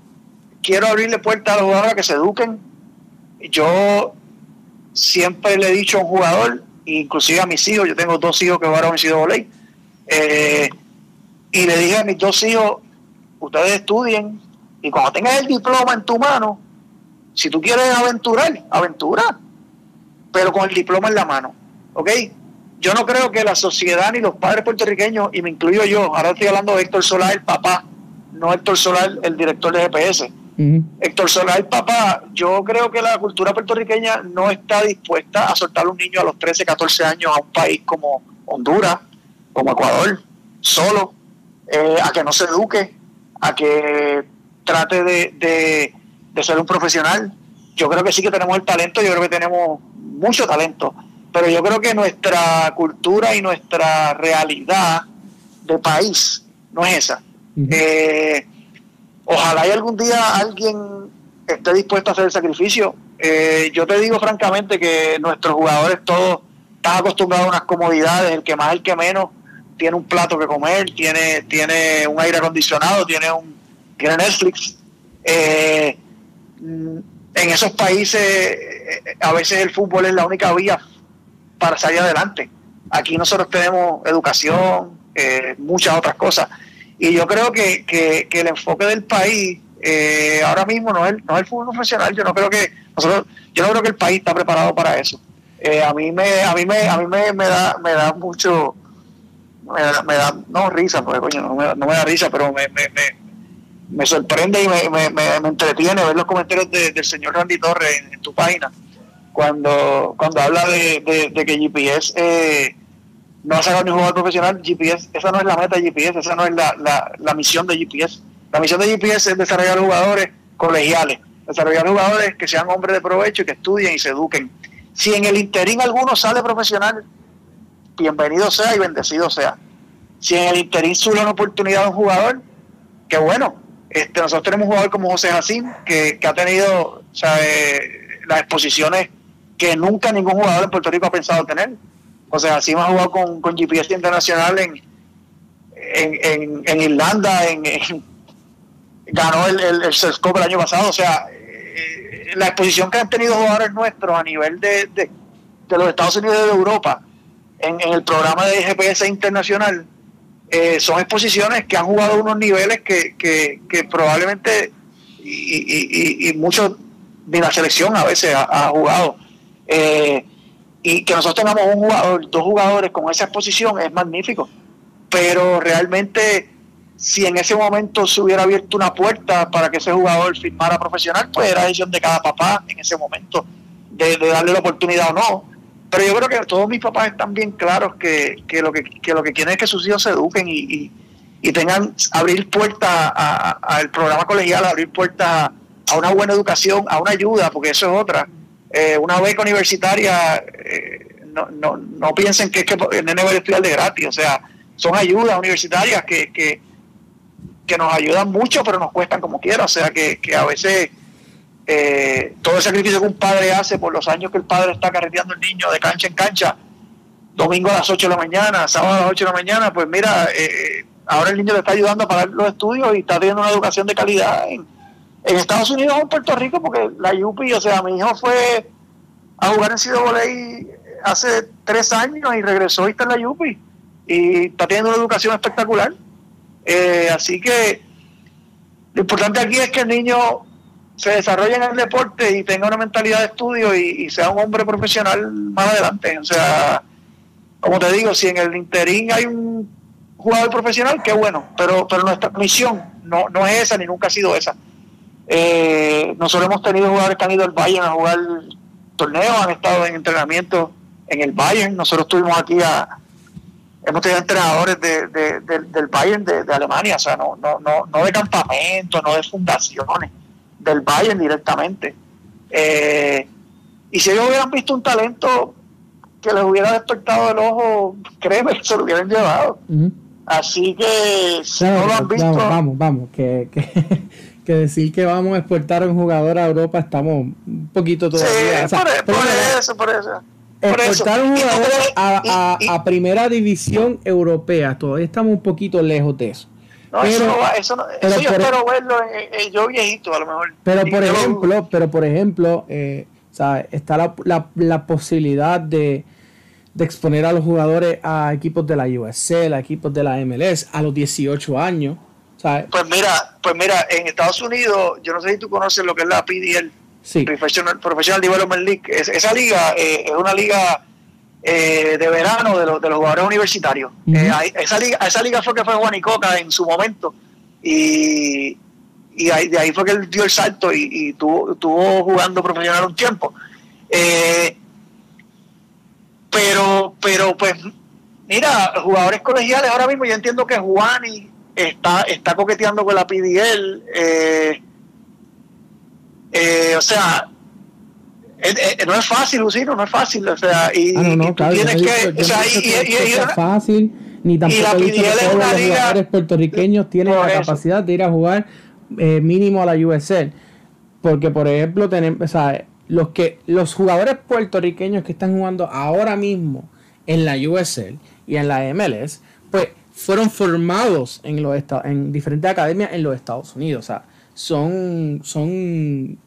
quiero abrirle puertas a los jugadores a que se eduquen. Yo siempre le he dicho a un jugador, inclusive a mis hijos, yo tengo dos hijos que jugaron en CWA, eh, y le dije a mis dos hijos, ustedes estudien y cuando tengas el diploma en tu mano, Si tú quieres aventurar, aventura, pero con el diploma en la mano, ¿ok? Yo no creo que la sociedad ni los padres puertorriqueños, y me incluyo yo, ahora estoy hablando de Héctor Solar, el papá, no Héctor Solar, el director de GPS. Héctor Solar, el papá, yo creo que la cultura puertorriqueña no está dispuesta a soltar a un niño a los 13, 14 años a un país como Honduras, como Ecuador, solo, eh, a que no se eduque, a que trate de, ser un profesional. Yo creo que sí que tenemos el talento, yo creo que tenemos mucho talento, pero yo creo que nuestra cultura y nuestra realidad de país no es esa. Eh, ojalá y algún día alguien esté dispuesto a hacer el sacrificio. Eh, yo te digo francamente que nuestros jugadores todos están acostumbrados a unas comodidades, el que más, el que menos, tiene un plato que comer, tiene, tiene un aire acondicionado, tiene un tiene Netflix. Eh, en esos países eh, a veces el fútbol es la única vía para salir adelante. Aquí nosotros tenemos educación, eh, muchas otras cosas. Y yo creo que, el enfoque del país ahora mismo no es, no es el fútbol profesional. Yo no creo que nosotros, yo no creo que el país está preparado para eso. a mí me, a mí me, a mí me, da, me da mucho, me da, no risa, porque coño, no me, me da risa, pero me, me, me sorprende y me, me, entretiene ver los comentarios del señor Randy Torres en, tu página cuando cuando habla de, que GPS eh, no ha sacado ni jugador profesional. GPS, esa no es la meta de GPS, esa no es la, la, misión de GPS. La misión de GPS es desarrollar jugadores colegiales, desarrollar jugadores que sean hombres de provecho y que estudien y se eduquen. Si en el interín alguno sale profesional, bienvenido sea y bendecido sea. Si en el interín sube una oportunidad a un jugador, qué bueno, este, nosotros tenemos un jugador como José Jacín, que, ha tenido las exposiciones que nunca ningún jugador en Puerto Rico ha pensado tener. José Jacín ha jugado con, con GPS Internacional en, en, Irlanda, en, ganó el, el, el el año pasado. O sea, eh, la exposición que han tenido jugadores nuestros a nivel de, de, los Estados Unidos y de Europa en, el programa de GPS Internacional eh, son exposiciones que han jugado unos niveles que, que, probablemente y, y, muchos de la selección a veces ha, jugado. Eh, y que nosotros tengamos un jugador, dos jugadores con esa exposición es magnífico. Pero realmente, si en ese momento se hubiera abierto una puerta para que ese jugador firmara profesional, pues era decisión de cada papá en ese momento de darle la oportunidad o no. Pero yo creo que todos mis papás están bien claros que, lo, que, lo que quieren es que sus hijos se eduquen y, tengan, abrir puertas al programa colegial, abrir puertas a una buena educación, a una ayuda, porque eso es otra. Eh, una beca universitaria, eh, no, no, no piensen que es que el nene va a estudiar de gratis, o sea, son ayudas universitarias que, que, que nos ayudan mucho, pero nos cuestan como quiera, o sea, que, que a veces eh, todo el sacrificio que un padre hace por los años que el padre está carreteando el niño de cancha en cancha, domingo a las 8 de la mañana, sábado a las 8 de la mañana, pues mira, eh, ahora el niño le está ayudando a pagar los estudios y está teniendo una educación de calidad en, Estados Unidos o en Puerto Rico, porque la UPI, o sea, mi hijo fue a jugar en Voley hace tres años y regresó y está en la UPI y está teniendo una educación espectacular. Eh, así que lo importante aquí es que el niño se desarrolle en el deporte y tenga una mentalidad de estudio y, sea un hombre profesional más adelante. O sea, como te digo, si en el interín hay un jugador profesional, qué bueno, pero, pero nuestra misión no, no es esa ni nunca ha sido esa. Eh, nosotros hemos tenido jugadores que han ido al Bayern a jugar torneos, han estado en entrenamiento en el Bayern. Nosotros estuvimos aquí a. Hemos tenido entrenadores de, del Bayern de, Alemania, o sea, no, no, no, no de campamento, no de fundaciones del Bayern directamente. Eh, y si ellos hubieran visto un talento que les hubiera despertado el ojo, créeme que se lo hubieran llevado. Así que si no lo han visto. Vamos, vamos, que, que, decir que vamos a exportar a un jugador a Europa estamos un poquito todavía. Sí, por, eso, por eso. exportar un jugador a, a primera división europea, todavía estamos un poquito lejos de eso. No, eso, eso, no, eso yo espero verlo en, yo viejito, a lo mejor. Pero por ejemplo, pero por ejemplo, eh, está la, la, la posibilidad de, de, exponer a los jugadores a equipos de la USL, a equipos de la MLS a los 18 años. Pues mira, pues mira, en Estados Unidos, yo no sé si tú conoces lo que es la PDL, Sí. Professional, Professional Development League. esa liga eh, es una liga eh, de verano de, los, de los jugadores universitarios. Eh, esa, liga, esa liga fue que fue Juan Coca en su momento y, y ahí, de ahí fue que él dio el salto y, y tuvo, jugando profesional un tiempo. pero, pero pues, mira, jugadores colegiales ahora mismo yo entiendo que Juani está, está coqueteando con la PDL. Eh, eh, o sea, no es fácil, Lucino, no es fácil. O sea, y, ah, no, no, claro, tienes que. o sea, y, y, es fácil, ni tampoco he dicho que todos los jugadores puertorriqueños tienen la capacidad de ir a jugar eh, mínimo a la USL. Porque, por ejemplo, tenemos, o sea, los, que, los jugadores puertorriqueños que están jugando ahora mismo en la USL y en la MLS, pues fueron formados en, los en diferentes academias en los Estados Unidos. O sea, son, son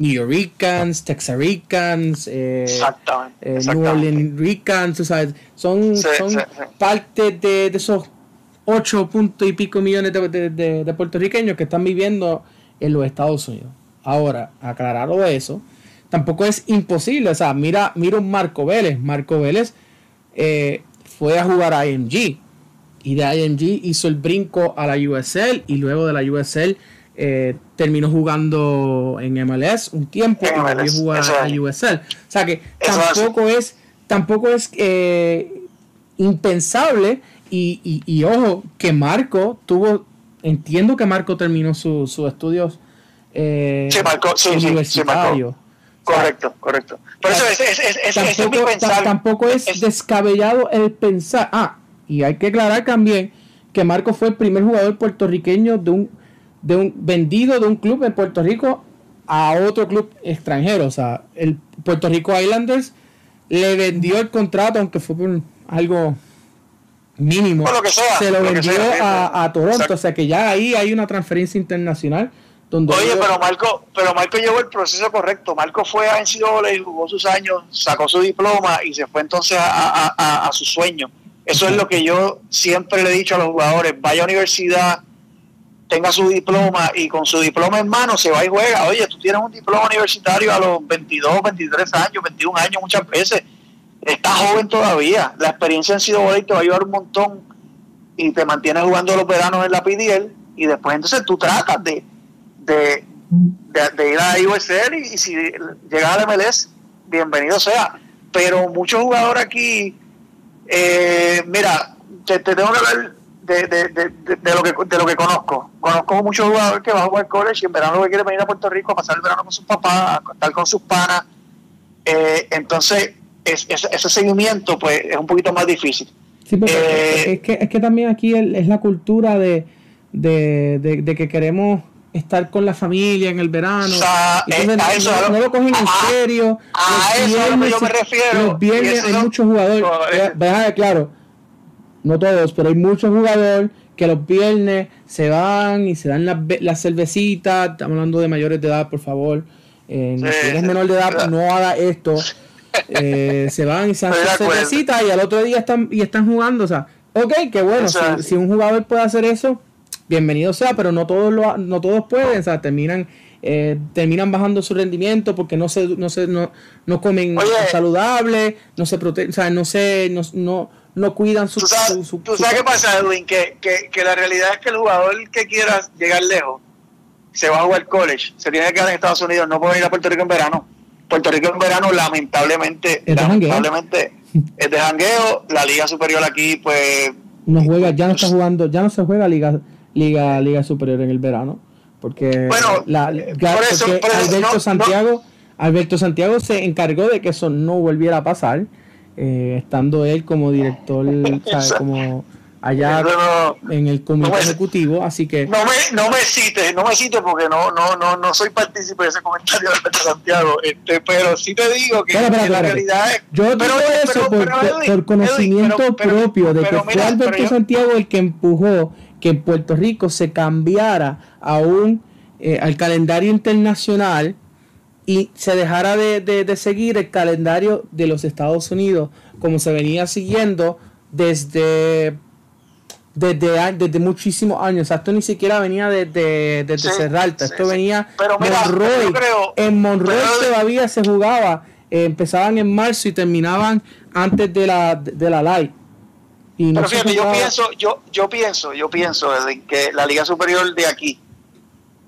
New Yorkers, Texaricans, eh, eh, New Orleans son, son parte de, esos ocho puntos y pico millones de, puertorriqueños que están viviendo en los Estados Unidos. Ahora, aclarado eso, tampoco es imposible. O sea, mira, mira un Marco Vélez. Marco Vélez eh, fue a jugar a IMG y de IMG hizo el brinco a la USL y luego de la USL eh, terminó jugando en MLS un tiempo y volvió a jugar a USL. O sea que tampoco es, tampoco es eh, impensable y, ojo que Marco tuvo, entiendo que Marco terminó sus estudios eh, sí, Marco, sí, universitarios. correcto, correcto. Por eso es, es, tampoco, es tampoco es, descabellado el pensar. Ah, y hay que aclarar también que Marco fue el primer jugador puertorriqueño de un, de un vendido de un club en Puerto Rico a otro club extranjero. O sea, el Puerto Rico Islanders le vendió el contrato, aunque fue por algo mínimo. se lo, vendió a, Toronto. O sea que ya ahí hay una transferencia internacional. Donde Oye, pero Marco, pero Marco llevó el proceso correcto. Marco fue a NCAA, jugó sus años, sacó su diploma y se fue entonces a, a su sueño. Eso es lo que yo siempre le he dicho a los jugadores, vaya a universidad, tenga su diploma y con su diploma en mano se va y juega. Oye, tú tienes un diploma universitario a los 22, 23 años, 21 años muchas veces. Estás joven todavía. La experiencia en sido te va a ayudar un montón y te mantienes jugando los veranos en la PDL y después entonces tú tratas de, de, ir a USL y, y si llegas al MLS, bienvenido sea. Pero muchos jugadores aquí eh, mira, te, tengo que hablar de, de, de, lo que, de lo que conozco. Conozco muchos jugadores que van a jugar college y en verano lo que quieren venir a Puerto Rico a pasar el verano con sus papás, a estar con sus panas. Eh, entonces, es, ese seguimiento pues es un poquito más difícil. Sí, eh, es, que, es que también aquí es la cultura de, de que queremos estar con la familia en el verano. Eh, no, lo cogen en serio. A eso es lo que yo me refiero. Los viernes hay muchos jugadores. Deja claro, no todos, pero hay muchos jugadores que los viernes se van y se dan las, las cervecitas. Estamos hablando de mayores de edad, por favor. Eh, si eres menor de edad, no haga esto. Eh, se van y se dan sus cervecitas y al otro día están y están jugando. O sea, ok, qué bueno. si un jugador puede hacer eso, bienvenido sea, pero no todos lo, no todos pueden, o sea, terminan eh, terminan bajando su rendimiento porque no se no se no, no comen saludable, no se protegen, o sea, no se no, no, cuidan su, ¿Tú sabes, ¿tú sabes qué pasa, Edwin? Que, que, que la realidad es que el jugador que quiera llegar lejos se va a jugar college, se tiene que quedar en Estados Unidos, no puede ir a Puerto Rico en verano. Puerto Rico en verano lamentablemente, lamentablemente es de jangueo, la liga superior aquí pues no juega, ya no está jugando, ya no se juega liga liga, liga superior en el verano. Porque, la, Alberto Santiago, Alberto Santiago se encargó de que eso no volviera a pasar, eh, estando él como director, como allá en el comité ejecutivo, así que no me no me cites, no me cites porque no no no no soy partícipe de ese comentario de Alberto Santiago, este, pero sí te digo que, la realidad es yo digo eso por, conocimiento propio de que fue Alberto Santiago el que empujó que en Puerto Rico se cambiara aún eh, al calendario internacional y se dejara de, seguir el calendario de los Estados Unidos como se venía siguiendo desde desde, desde muchísimos años. O sea, esto ni siquiera venía desde, desde Cerralta. esto venía pero Monroy. en Monroy todavía se jugaba. Eh, empezaban en marzo y terminaban antes de la, de la light. Y pero fíjate, yo pienso, yo, yo pienso, yo pienso que la liga superior de aquí,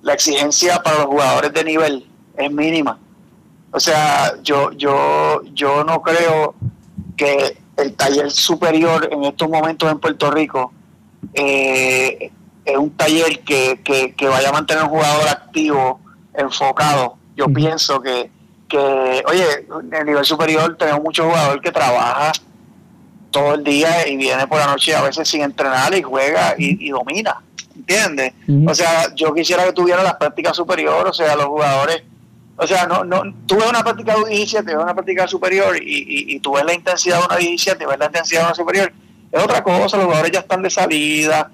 la exigencia para los jugadores de nivel es mínima. O sea, yo, yo, yo no creo que el taller superior en estos momentos en Puerto Rico eh, es un taller que, que, vaya a mantener un jugador activo, enfocado. Yo pienso que, que, oye, en el nivel superior tenemos muchos jugadores que trabaja todo el día y viene por la noche a veces sin entrenar y juega y, domina, ¿entiendes? O sea, yo quisiera que tuviera las prácticas superiores, o sea, los jugadores o sea, no, no, tú ves una práctica de 17, ves una práctica superior y, y, tú ves la intensidad de una 17, ves la intensidad de una superior, es otra cosa, los jugadores ya están de salida,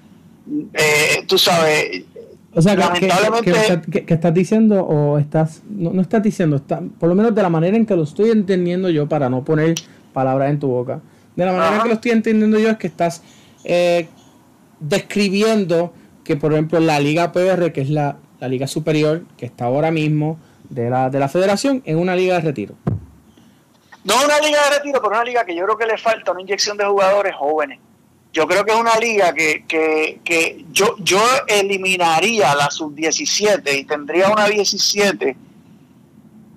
eh, tú sabes. O sea, lamentablemente, que, estás diciendo o estás, no, no estás diciendo, está, por lo menos de la manera en que lo estoy entendiendo yo, para no poner palabras en tu boca, de la manera en que lo estoy entendiendo yo es que estás eh, describiendo que, por ejemplo, la Liga PR, que es la, la liga superior, que está ahora mismo, de la, de la federación en una liga de retiro. No una liga de retiro, pero una liga que yo creo que le falta una inyección de jugadores jóvenes. Yo creo que es una liga que, que, que yo, yo eliminaría la sub-17 y tendría una 17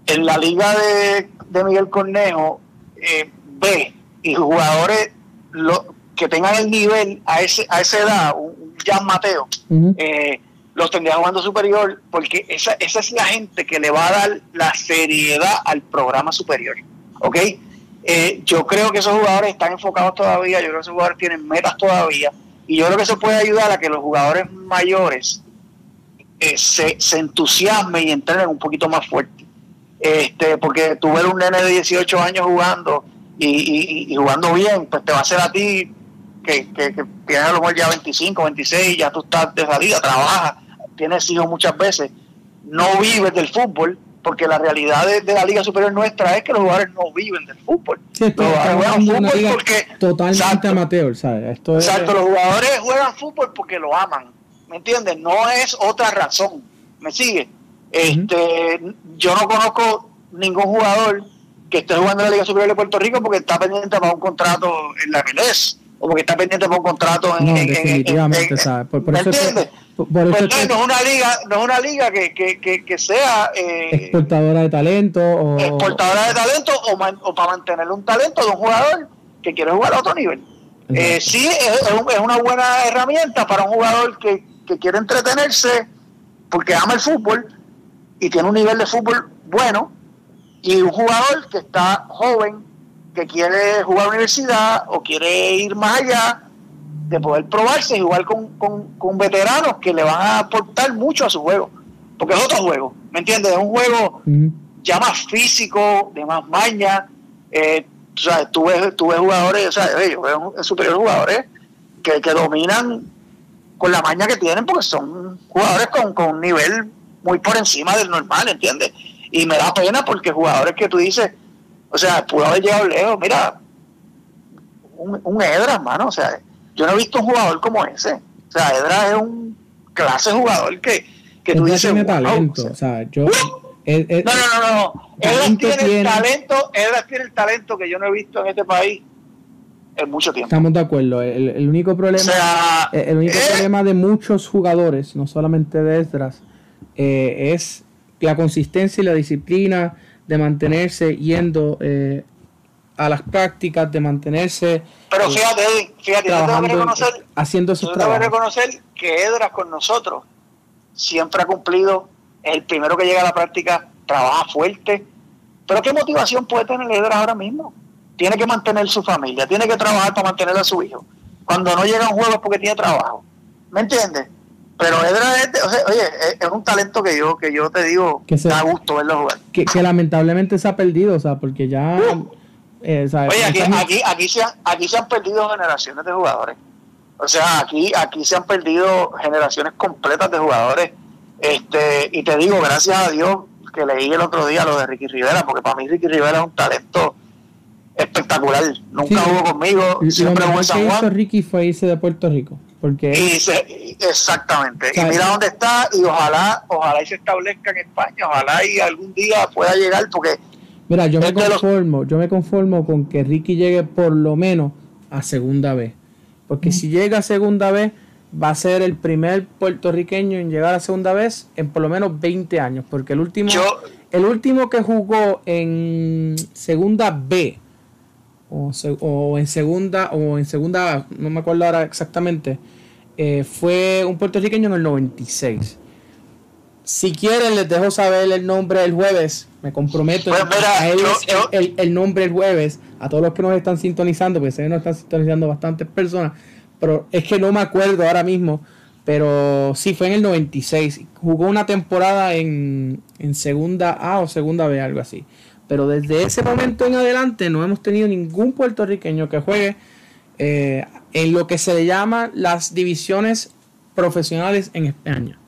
en la liga de, de Miguel Cornejo eh, B y jugadores lo, que tengan el nivel a, ese, a esa edad, un Jan Mateo, eh, los tendría jugando superior, porque esa, esa es la gente que le va a dar la seriedad al programa superior. ¿Ok? Eh, yo creo que esos jugadores están enfocados todavía, yo creo que esos jugadores tienen metas todavía, y yo creo que eso puede ayudar a que los jugadores mayores eh, se, se, entusiasmen y entrenen un poquito más fuerte. Este, porque tú un nene de 18 años jugando y, jugando bien, pues te va a hacer a ti que, que, que tienes a lo mejor ya 25, 26, ya tú estás de salida, trabajas, tienes hijos muchas veces, no vives del fútbol, porque la realidad de, la Liga Superior nuestra es que los jugadores no viven del fútbol. los jugadores juegan fútbol porque. Totalmente amateur, ¿sabes? Esto exacto, los jugadores juegan fútbol porque lo aman, ¿me entiendes? No es otra razón, ¿me sigue? Este, Yo no conozco ningún jugador que esté jugando en la Liga Superior de Puerto Rico porque está pendiente para un contrato en la MLS o porque está pendiente para un contrato en. No, definitivamente, ¿sabes? Por, por eso entiendes? Por, pues no, es una liga, no es una liga que, que, que, sea eh, exportadora de talento o exportadora de talento o, o, para mantener un talento de un jugador que quiere jugar a otro nivel. Eh, sí, es, es, una buena herramienta para un jugador que, que quiere entretenerse porque ama el fútbol y tiene un nivel de fútbol bueno y un jugador que está joven que quiere jugar a la universidad o quiere ir más allá de poder probarse y jugar con, con, veteranos que le van a aportar mucho a su juego. Porque es otro juego, ¿me entiendes? Es un juego ya más físico, de más maña. Eh, tú ves, tú ves jugadores, o sea, ellos ven superiores jugadores que, que dominan con la maña que tienen porque son jugadores con, con un nivel muy por encima del normal, ¿entiendes? Y me da pena porque jugadores que tú dices, o sea, pudo haber llegado lejos. Mira, un, un Edra, hermano. O sea, yo no he visto un jugador como ese. O sea, Edra es un clase jugador que, que tú dices. Tiene talento. O sea, yo. no, no, no, no. Edra tiene, el talento, Edra tiene el talento que yo no he visto en este país en mucho tiempo. Estamos de acuerdo. El, el único problema, el único eh, problema de muchos jugadores, no solamente de Edras, eh, es la consistencia y la disciplina de mantenerse yendo eh, a las prácticas, de mantenerse. Pero eh, fíjate, fíjate, yo tengo que reconocer, haciendo yo tengo que reconocer que Edras con nosotros siempre ha cumplido, es el primero que llega a la práctica, trabaja fuerte. Pero ¿qué motivación puede tener Edras ahora mismo? Tiene que mantener su familia, tiene que trabajar para mantener a su hijo. Cuando no llega a un juego es porque tiene trabajo. ¿Me entiendes? Pero Edra es, oye, es, un talento que yo, que yo te digo, que da gusto verlo jugar. Que, lamentablemente se ha perdido, o sea, porque ya... Uh. Eh, oye, aquí, aquí, aquí, se han, aquí se han perdido generaciones de jugadores. O sea, aquí, aquí se han perdido generaciones completas de jugadores. Este, y te digo, gracias a Dios que leí el otro día lo de Ricky Rivera, porque para mí Ricky Rivera es un talento espectacular. Nunca jugó conmigo, siempre jugó en San Juan. Ricky fue irse de Puerto Rico. Porque exactamente. y mira dónde está y ojalá, ojalá y se establezca en España, ojalá y algún día pueda llegar porque Mira, yo me conformo, yo me conformo con que Ricky llegue por lo menos a segunda vez. Porque si llega a segunda vez, va a ser el primer puertorriqueño en llegar a segunda vez en por lo menos 20 años. Porque el último, el último que jugó en segunda B o, en segunda o en segunda no me acuerdo ahora exactamente eh, fue un puertorriqueño en el 96 si quieren les dejo saber el nombre el jueves. Me comprometo pues a él el, nombre el jueves. A todos los que nos están sintonizando porque sé que nos están sintonizando bastantes personas pero es que no me acuerdo ahora mismo pero sí fue en el 96 jugó una temporada en, en segunda A o segunda B algo así pero desde ese momento en adelante no hemos tenido ningún puertorriqueño que juegue eh, en lo que se le llama las divisiones profesionales en España.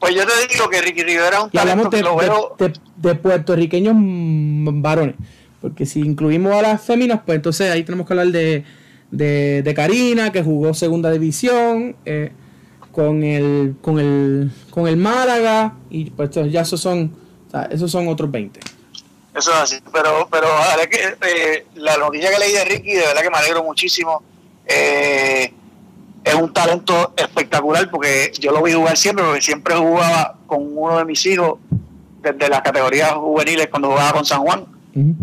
Pues yo te digo que Ricky Rivera es un talento de, de, de, puertorriqueños varones. Porque si incluimos a las féminas, pues entonces ahí tenemos que hablar de, de, Karina, que jugó segunda división, eh, con el con el con el Málaga, y pues ya esos son, esos son otros 20. Eso es así. Pero, pero que, eh, la noticia que leí de Ricky, de verdad que me alegro muchísimo. Eh, es un talento espectacular porque yo lo vi jugar siempre, porque siempre jugaba con uno de mis hijos desde las categorías juveniles cuando jugaba con San Juan.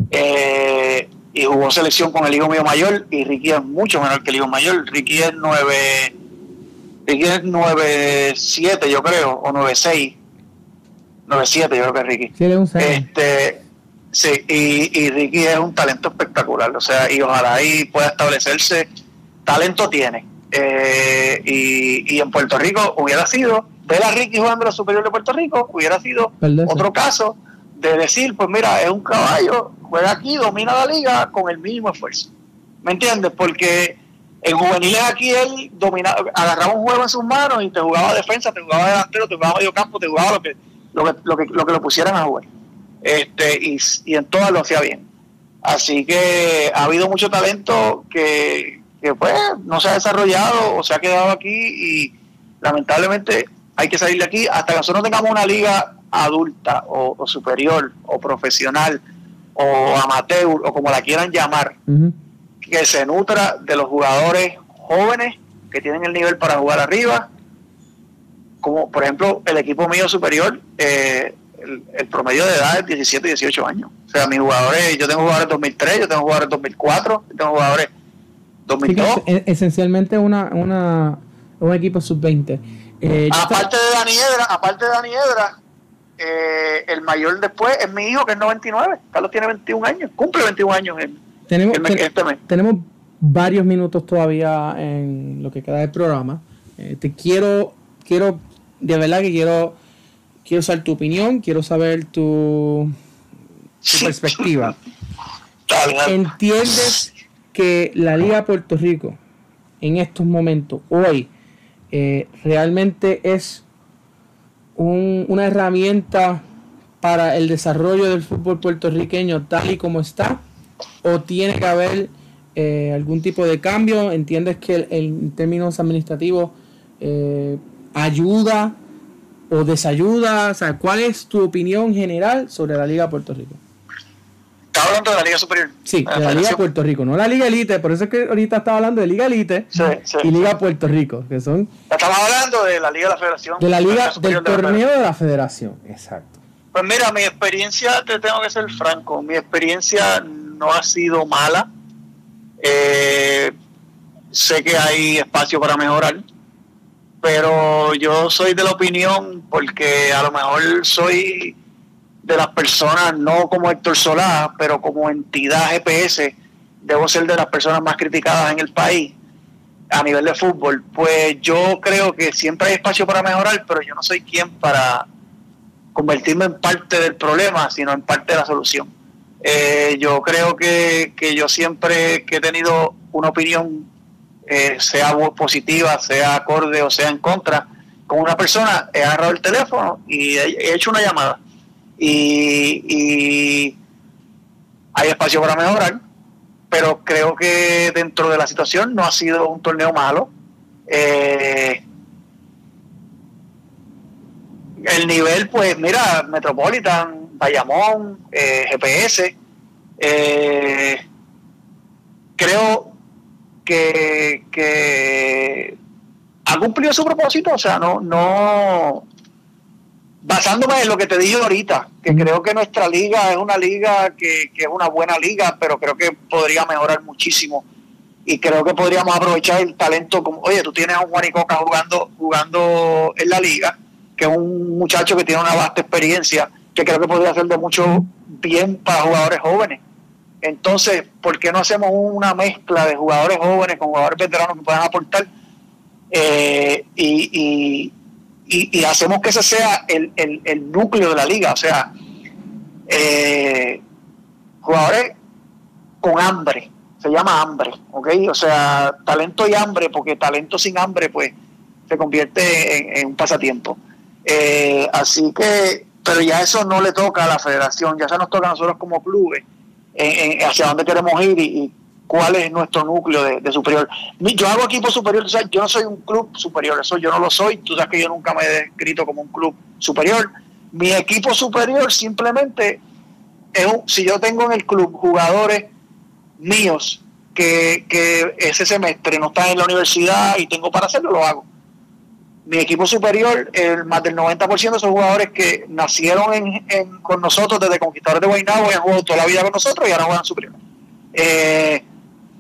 Eh, y jugó selección con el hijo mío mayor y Ricky es mucho menor que el hijo mayor. Ricky es 9 Ricky es 9-7 yo creo, o 9-6. 9-7 yo creo que es Ricky. este, Sí, y, y, Ricky es un talento espectacular, o sea, y ojalá ahí pueda establecerse. Talento tiene. Eh, y, y, en Puerto Rico hubiera sido, ver a Ricky jugando la superior de Puerto Rico, hubiera sido otro caso de decir, pues mira, es un caballo, juega aquí, domina la liga con el mismo esfuerzo. ¿Me entiendes? Porque en juveniles aquí él dominaba, agarraba un juego en sus manos y te jugaba defensa, te jugaba delantero, te jugaba medio campo, te jugaba lo que, lo que, lo que, lo que lo pusieran a jugar este, y, y en todas lo hacía bien. Así que ha habido mucho talento que, pues no se ha desarrollado o se ha quedado aquí y lamentablemente hay que salir de aquí hasta que nosotros no tengamos una liga adulta o, superior o profesional o amateur o como la quieran llamar, que se nutra de los jugadores jóvenes que tienen el nivel para jugar arriba, como por ejemplo el equipo mío superior, eh, el, promedio de edad es 17, 18 años. O sea, mis jugadores, yo tengo jugadores 2003, yo tengo jugadores 2004, yo tengo jugadores 2002. esencialmente una, una, un equipo sub-20. Eh, aparte de Dani Edra, aparte de Dani Edra, eh, el mayor después es mi hijo que es 99. Carlos tiene 21 años, cumple 21 años en, tenemos, este mes. Tenemos varios minutos todavía en lo que queda del programa. Eh, te quiero, quiero, de verdad que quiero quiero saber tu opinión, quiero saber tu, perspectiva. ¿Entiendes que la Liga de Puerto Rico en estos momentos, hoy, eh, realmente es una herramienta para el desarrollo del fútbol puertorriqueño tal y como está? ¿O tiene que haber eh, algún tipo de cambio? ¿Entiendes que en términos administrativos eh, ayuda o desayuda? O sea, ¿cuál es tu opinión general sobre la Liga Puerto Rico? Estaba hablando de la Liga Superior. Sí, de la, Liga Puerto Rico, no la Liga Elite. Por eso es que ahorita estaba hablando de Liga Elite y Liga Puerto Rico, que son. Estamos hablando de la Liga de la Federación. De la Liga, del torneo de la Federación, exacto. Pues mira, mi experiencia, te tengo que ser franco, mi experiencia no ha sido mala. Eh, sé que hay espacio para mejorar pero yo soy de la opinión, porque a lo mejor soy de las personas, no como Héctor Solá, pero como entidad GPS, debo ser de las personas más criticadas en el país a nivel de fútbol. Pues yo creo que siempre hay espacio para mejorar, pero yo no soy quien para convertirme en parte del problema, sino en parte de la solución. Eh, yo creo que, que yo siempre que he tenido una opinión eh, sea positiva, sea acorde o sea en contra, con una persona, he agarrado el teléfono y he, hecho una llamada. Y, hay espacio para mejorar, pero creo que dentro de la situación no ha sido un torneo malo. Eh, el nivel, pues mira, Metropolitan, Bayamón, eh, GPS, eh, creo que, que ha cumplido su propósito, o sea, no, no, basándome en lo que te dije ahorita, que creo que nuestra liga es una liga que, que, es una buena liga, pero creo que podría mejorar muchísimo y creo que podríamos aprovechar el talento como, oye, tú tienes a un Juanicoca jugando, jugando en la liga, que es un muchacho que tiene una vasta experiencia, que creo que podría hacer de mucho bien para jugadores jóvenes. Entonces, ¿por qué no hacemos una mezcla de jugadores jóvenes con jugadores veteranos que puedan aportar? Eh, y, hacemos que ese sea el, núcleo de la liga, o sea, eh, jugadores con hambre, se llama hambre, ¿ok? O sea, talento y hambre, porque talento sin hambre, pues, se convierte en, un pasatiempo. Eh, así que, pero ya eso no le toca a la federación, ya se nos toca a nosotros como clubes, hacia dónde queremos ir y, cuál es nuestro núcleo de, superior. Yo hago equipo superior, yo no soy un club superior, eso yo no lo soy, tú sabes que yo nunca me he descrito como un club superior. Mi equipo superior simplemente es un, si yo tengo en el club jugadores míos que, ese semestre no están en la universidad y tengo para hacerlo, lo hago. Mi equipo superior, el más del 90% son jugadores que nacieron en, con nosotros desde Conquistadores de Guaynabo han jugado toda la vida con nosotros y ahora juegan superior. Eh,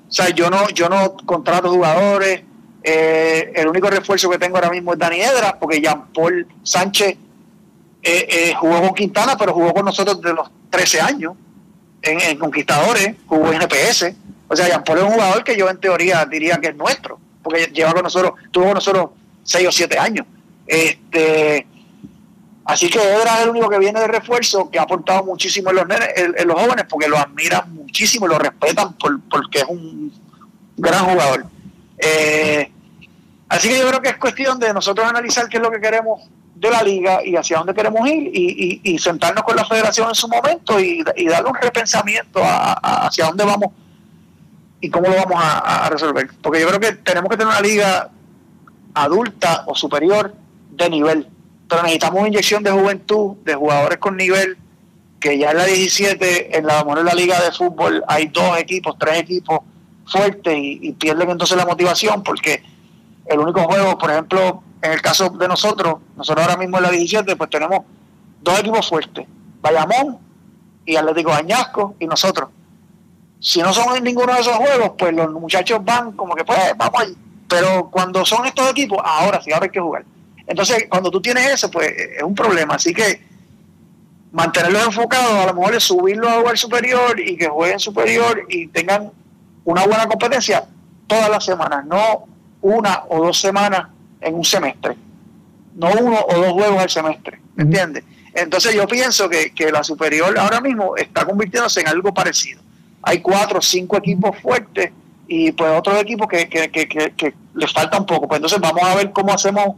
o sea, yo no, yo no contrato jugadores. Eh, el único refuerzo que tengo ahora mismo es Dani Edra, porque Jean Paul Sánchez eh, jugó con Quintana, pero jugó con nosotros desde los 13 años en, Conquistadores, jugó en GPS. O sea, Jean Paul es un jugador que yo en teoría diría que es nuestro, porque lleva con nosotros, tuvo con nosotros 6 o 7 años. Este, Así que Edra es el único que viene de refuerzo, que ha aportado muchísimo en los, en, los jóvenes, porque lo admiran muchísimo y lo respetan por, porque es un gran jugador. Eh, así que yo creo que es cuestión de nosotros analizar qué es lo que queremos de la liga y hacia dónde queremos ir y, sentarnos con la federación en su momento y, darle un repensamiento hacia dónde vamos y cómo lo vamos a resolver. Porque yo creo que tenemos que tener una liga adulta o superior de nivel pero necesitamos una inyección de juventud, de jugadores con nivel, que ya en la 17, en la, en la liga de fútbol, hay dos equipos, tres equipos fuertes y, pierden entonces la motivación porque el único juego, por ejemplo, en el caso de nosotros, nosotros ahora mismo en la 17, pues tenemos dos equipos fuertes, Bayamón y Atlético Añasco y nosotros. Si no son en ninguno de esos juegos, pues los muchachos van como que pues vamos ahí. Pero cuando son estos equipos, ahora sí, ahora hay que jugar. Entonces, cuando tú tienes eso, pues es un problema. Así que mantenerlos enfocados, a lo mejor es subirlos a jugar superior y que jueguen superior y tengan una buena competencia todas las semanas, no una o dos semanas en un semestre, no uno o dos juegos al semestre, ¿me entiendes? Entonces yo pienso que, la superior ahora mismo está convirtiéndose en algo parecido. Hay cuatro o cinco equipos fuertes y pues otros equipos que, que, que, les falta un poco. Pues entonces vamos a ver cómo hacemos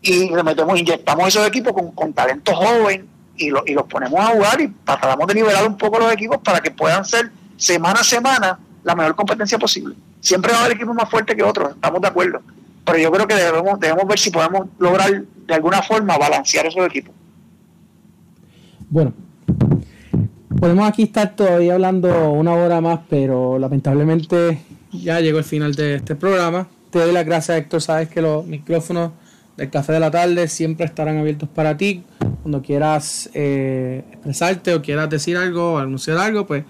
y le metemos, inyectamos esos equipos con, con talento joven y, y los ponemos a jugar y tratamos de nivelar un poco los equipos para que puedan ser semana a semana la mejor competencia posible. Siempre va a haber equipos más fuertes que otros, estamos de acuerdo. Pero yo creo que debemos, debemos ver si podemos lograr de alguna forma balancear esos equipos. Bueno, podemos aquí estar todavía hablando una hora más, pero lamentablemente ya llegó el final de este programa. Te doy las gracias, Héctor. Sabes que los micrófonos el café de la tarde siempre estarán abiertos para ti. Cuando quieras eh, expresarte o quieras decir algo o anunciar algo, pues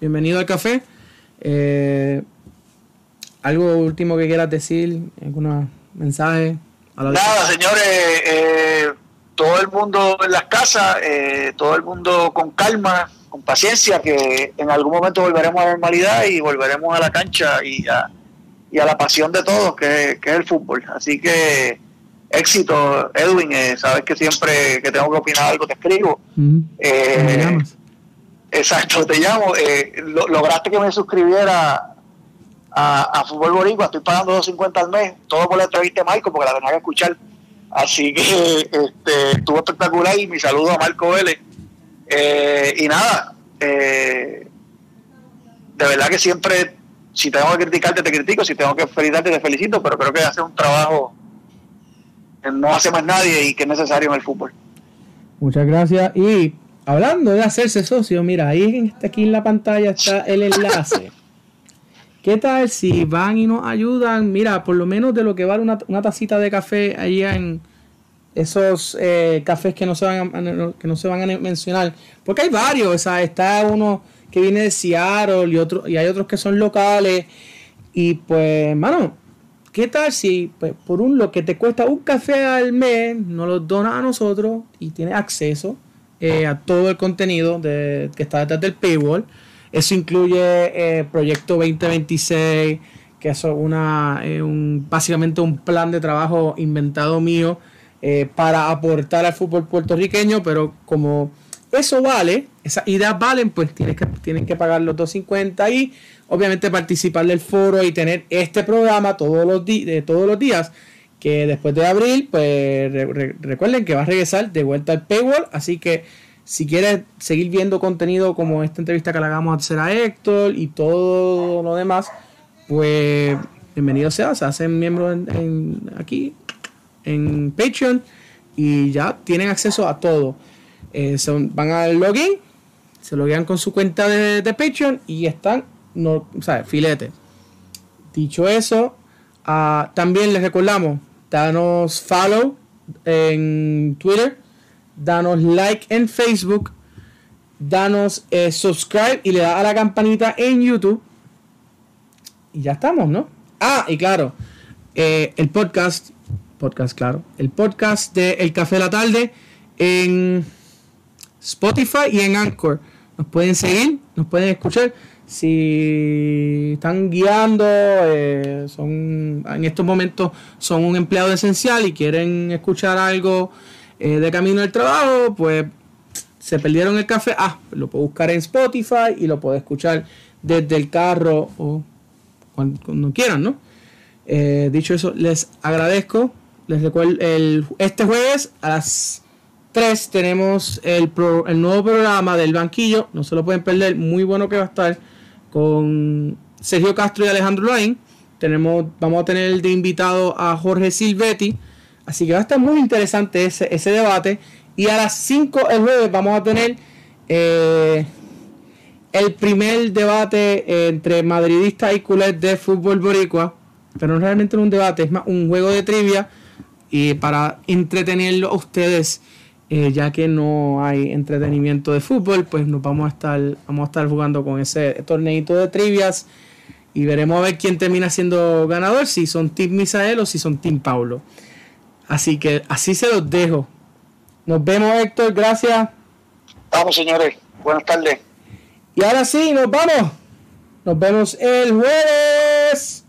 bienvenido al café. Eh, ¿Algo último que quieras decir? ¿Algún mensaje? Nada, señores, eh, todo el mundo en las casas, todo el mundo con calma, con paciencia, que en algún momento volveremos a la normalidad y volveremos a la cancha y a, y a la pasión de todos, que, que es el fútbol. Así que éxito, Edwin. Eh, sabes que siempre que tengo que opinar algo te escribo. Mm. Eh, exacto, te llamo. Eh, lograste que me suscribiera a, a Fútbol Boricua. Estoy pagando 2.50 al mes, todo por la entrevista de Marco, porque la tenía que escuchar. Así que este, estuvo espectacular y mi saludo a Marco Vélez. Y nada, de verdad que siempre si tengo que criticarte, te critico, si tengo que felicitarte, te felicito, pero creo que hace un trabajo que no hace más nadie y que es necesario en el fútbol. Muchas gracias. Y hablando de hacerse socio, mira, ahí aquí en la pantalla está el enlace. ¿Qué tal si van y nos ayudan? Mira, por lo menos de lo que vale una, una tacita de café allá en esos eh, cafés que no, se van a, que no se van a mencionar. Porque hay varios, está uno que viene de Seattle y, otro, y hay otros que son locales. Y pues, mano, ¿qué tal si pues, por un lo que te cuesta un café al mes, nos lo donas a nosotros y tienes acceso eh, a todo el contenido de, que está detrás del paywall? Eso incluye eh, Proyecto 2026, que es una, un, básicamente un plan de trabajo inventado mío eh, para aportar al fútbol puertorriqueño, pero como eso vale, esas ideas valen, pues tienes que, tienen que pagar los 250 y obviamente participar del foro y tener este programa todos los, de todos los días que después de abril, pues recuerden que va a regresar de vuelta al paywall, así que si quieres seguir viendo contenido como esta entrevista que le hagamos a hacer a Héctor y todo lo demás, pues bienvenido sea, se hacen miembros aquí en Patreon y ya tienen acceso a todo. Eh, van al login, se loguean con su cuenta de, Patreon y están, no, o sea, filete. Dicho eso, ah, también les recordamos, danos follow en Twitter danos like en Facebook, danos eh, subscribe y le da a la campanita en YouTube. Y ya estamos, ¿no? Ah, y claro, eh, el podcast, podcast, claro, el podcast de El Café de la Tarde en Spotify y en Anchor. Nos pueden seguir, nos pueden escuchar. Si están guiando, eh, son en estos momentos son un empleado esencial y quieren escuchar algo eh, de camino al trabajo, pues se perdieron el café. Ah, lo puedo buscar en Spotify y lo puedo escuchar desde el carro o cuando, quieran, ¿no? Eh, dicho eso, les agradezco. Les recuerdo, el, este jueves a las 3 tenemos el, el nuevo programa del banquillo. No se lo pueden perder. Muy bueno que va a estar con Sergio Castro y Alejandro Lain. Tenemos, vamos a tener de invitado a Jorge Silvetti Así que va a estar muy interesante ese, ese debate. Y a las 5 el jueves vamos a tener eh, el primer debate entre madridistas y culés de fútbol boricua. Pero no realmente un debate, es más un juego de trivia y para entretenerlo a ustedes, eh, ya que no hay entretenimiento de fútbol, pues nos vamos a estar, vamos a estar jugando con ese torneito de trivias y veremos a ver quién termina siendo ganador, si son Team Misael o si son Team Paulo. Así que así se los dejo. Nos vemos Héctor, gracias. Vamos señores, buenas tardes. Y ahora sí, nos vamos. Nos vemos el jueves.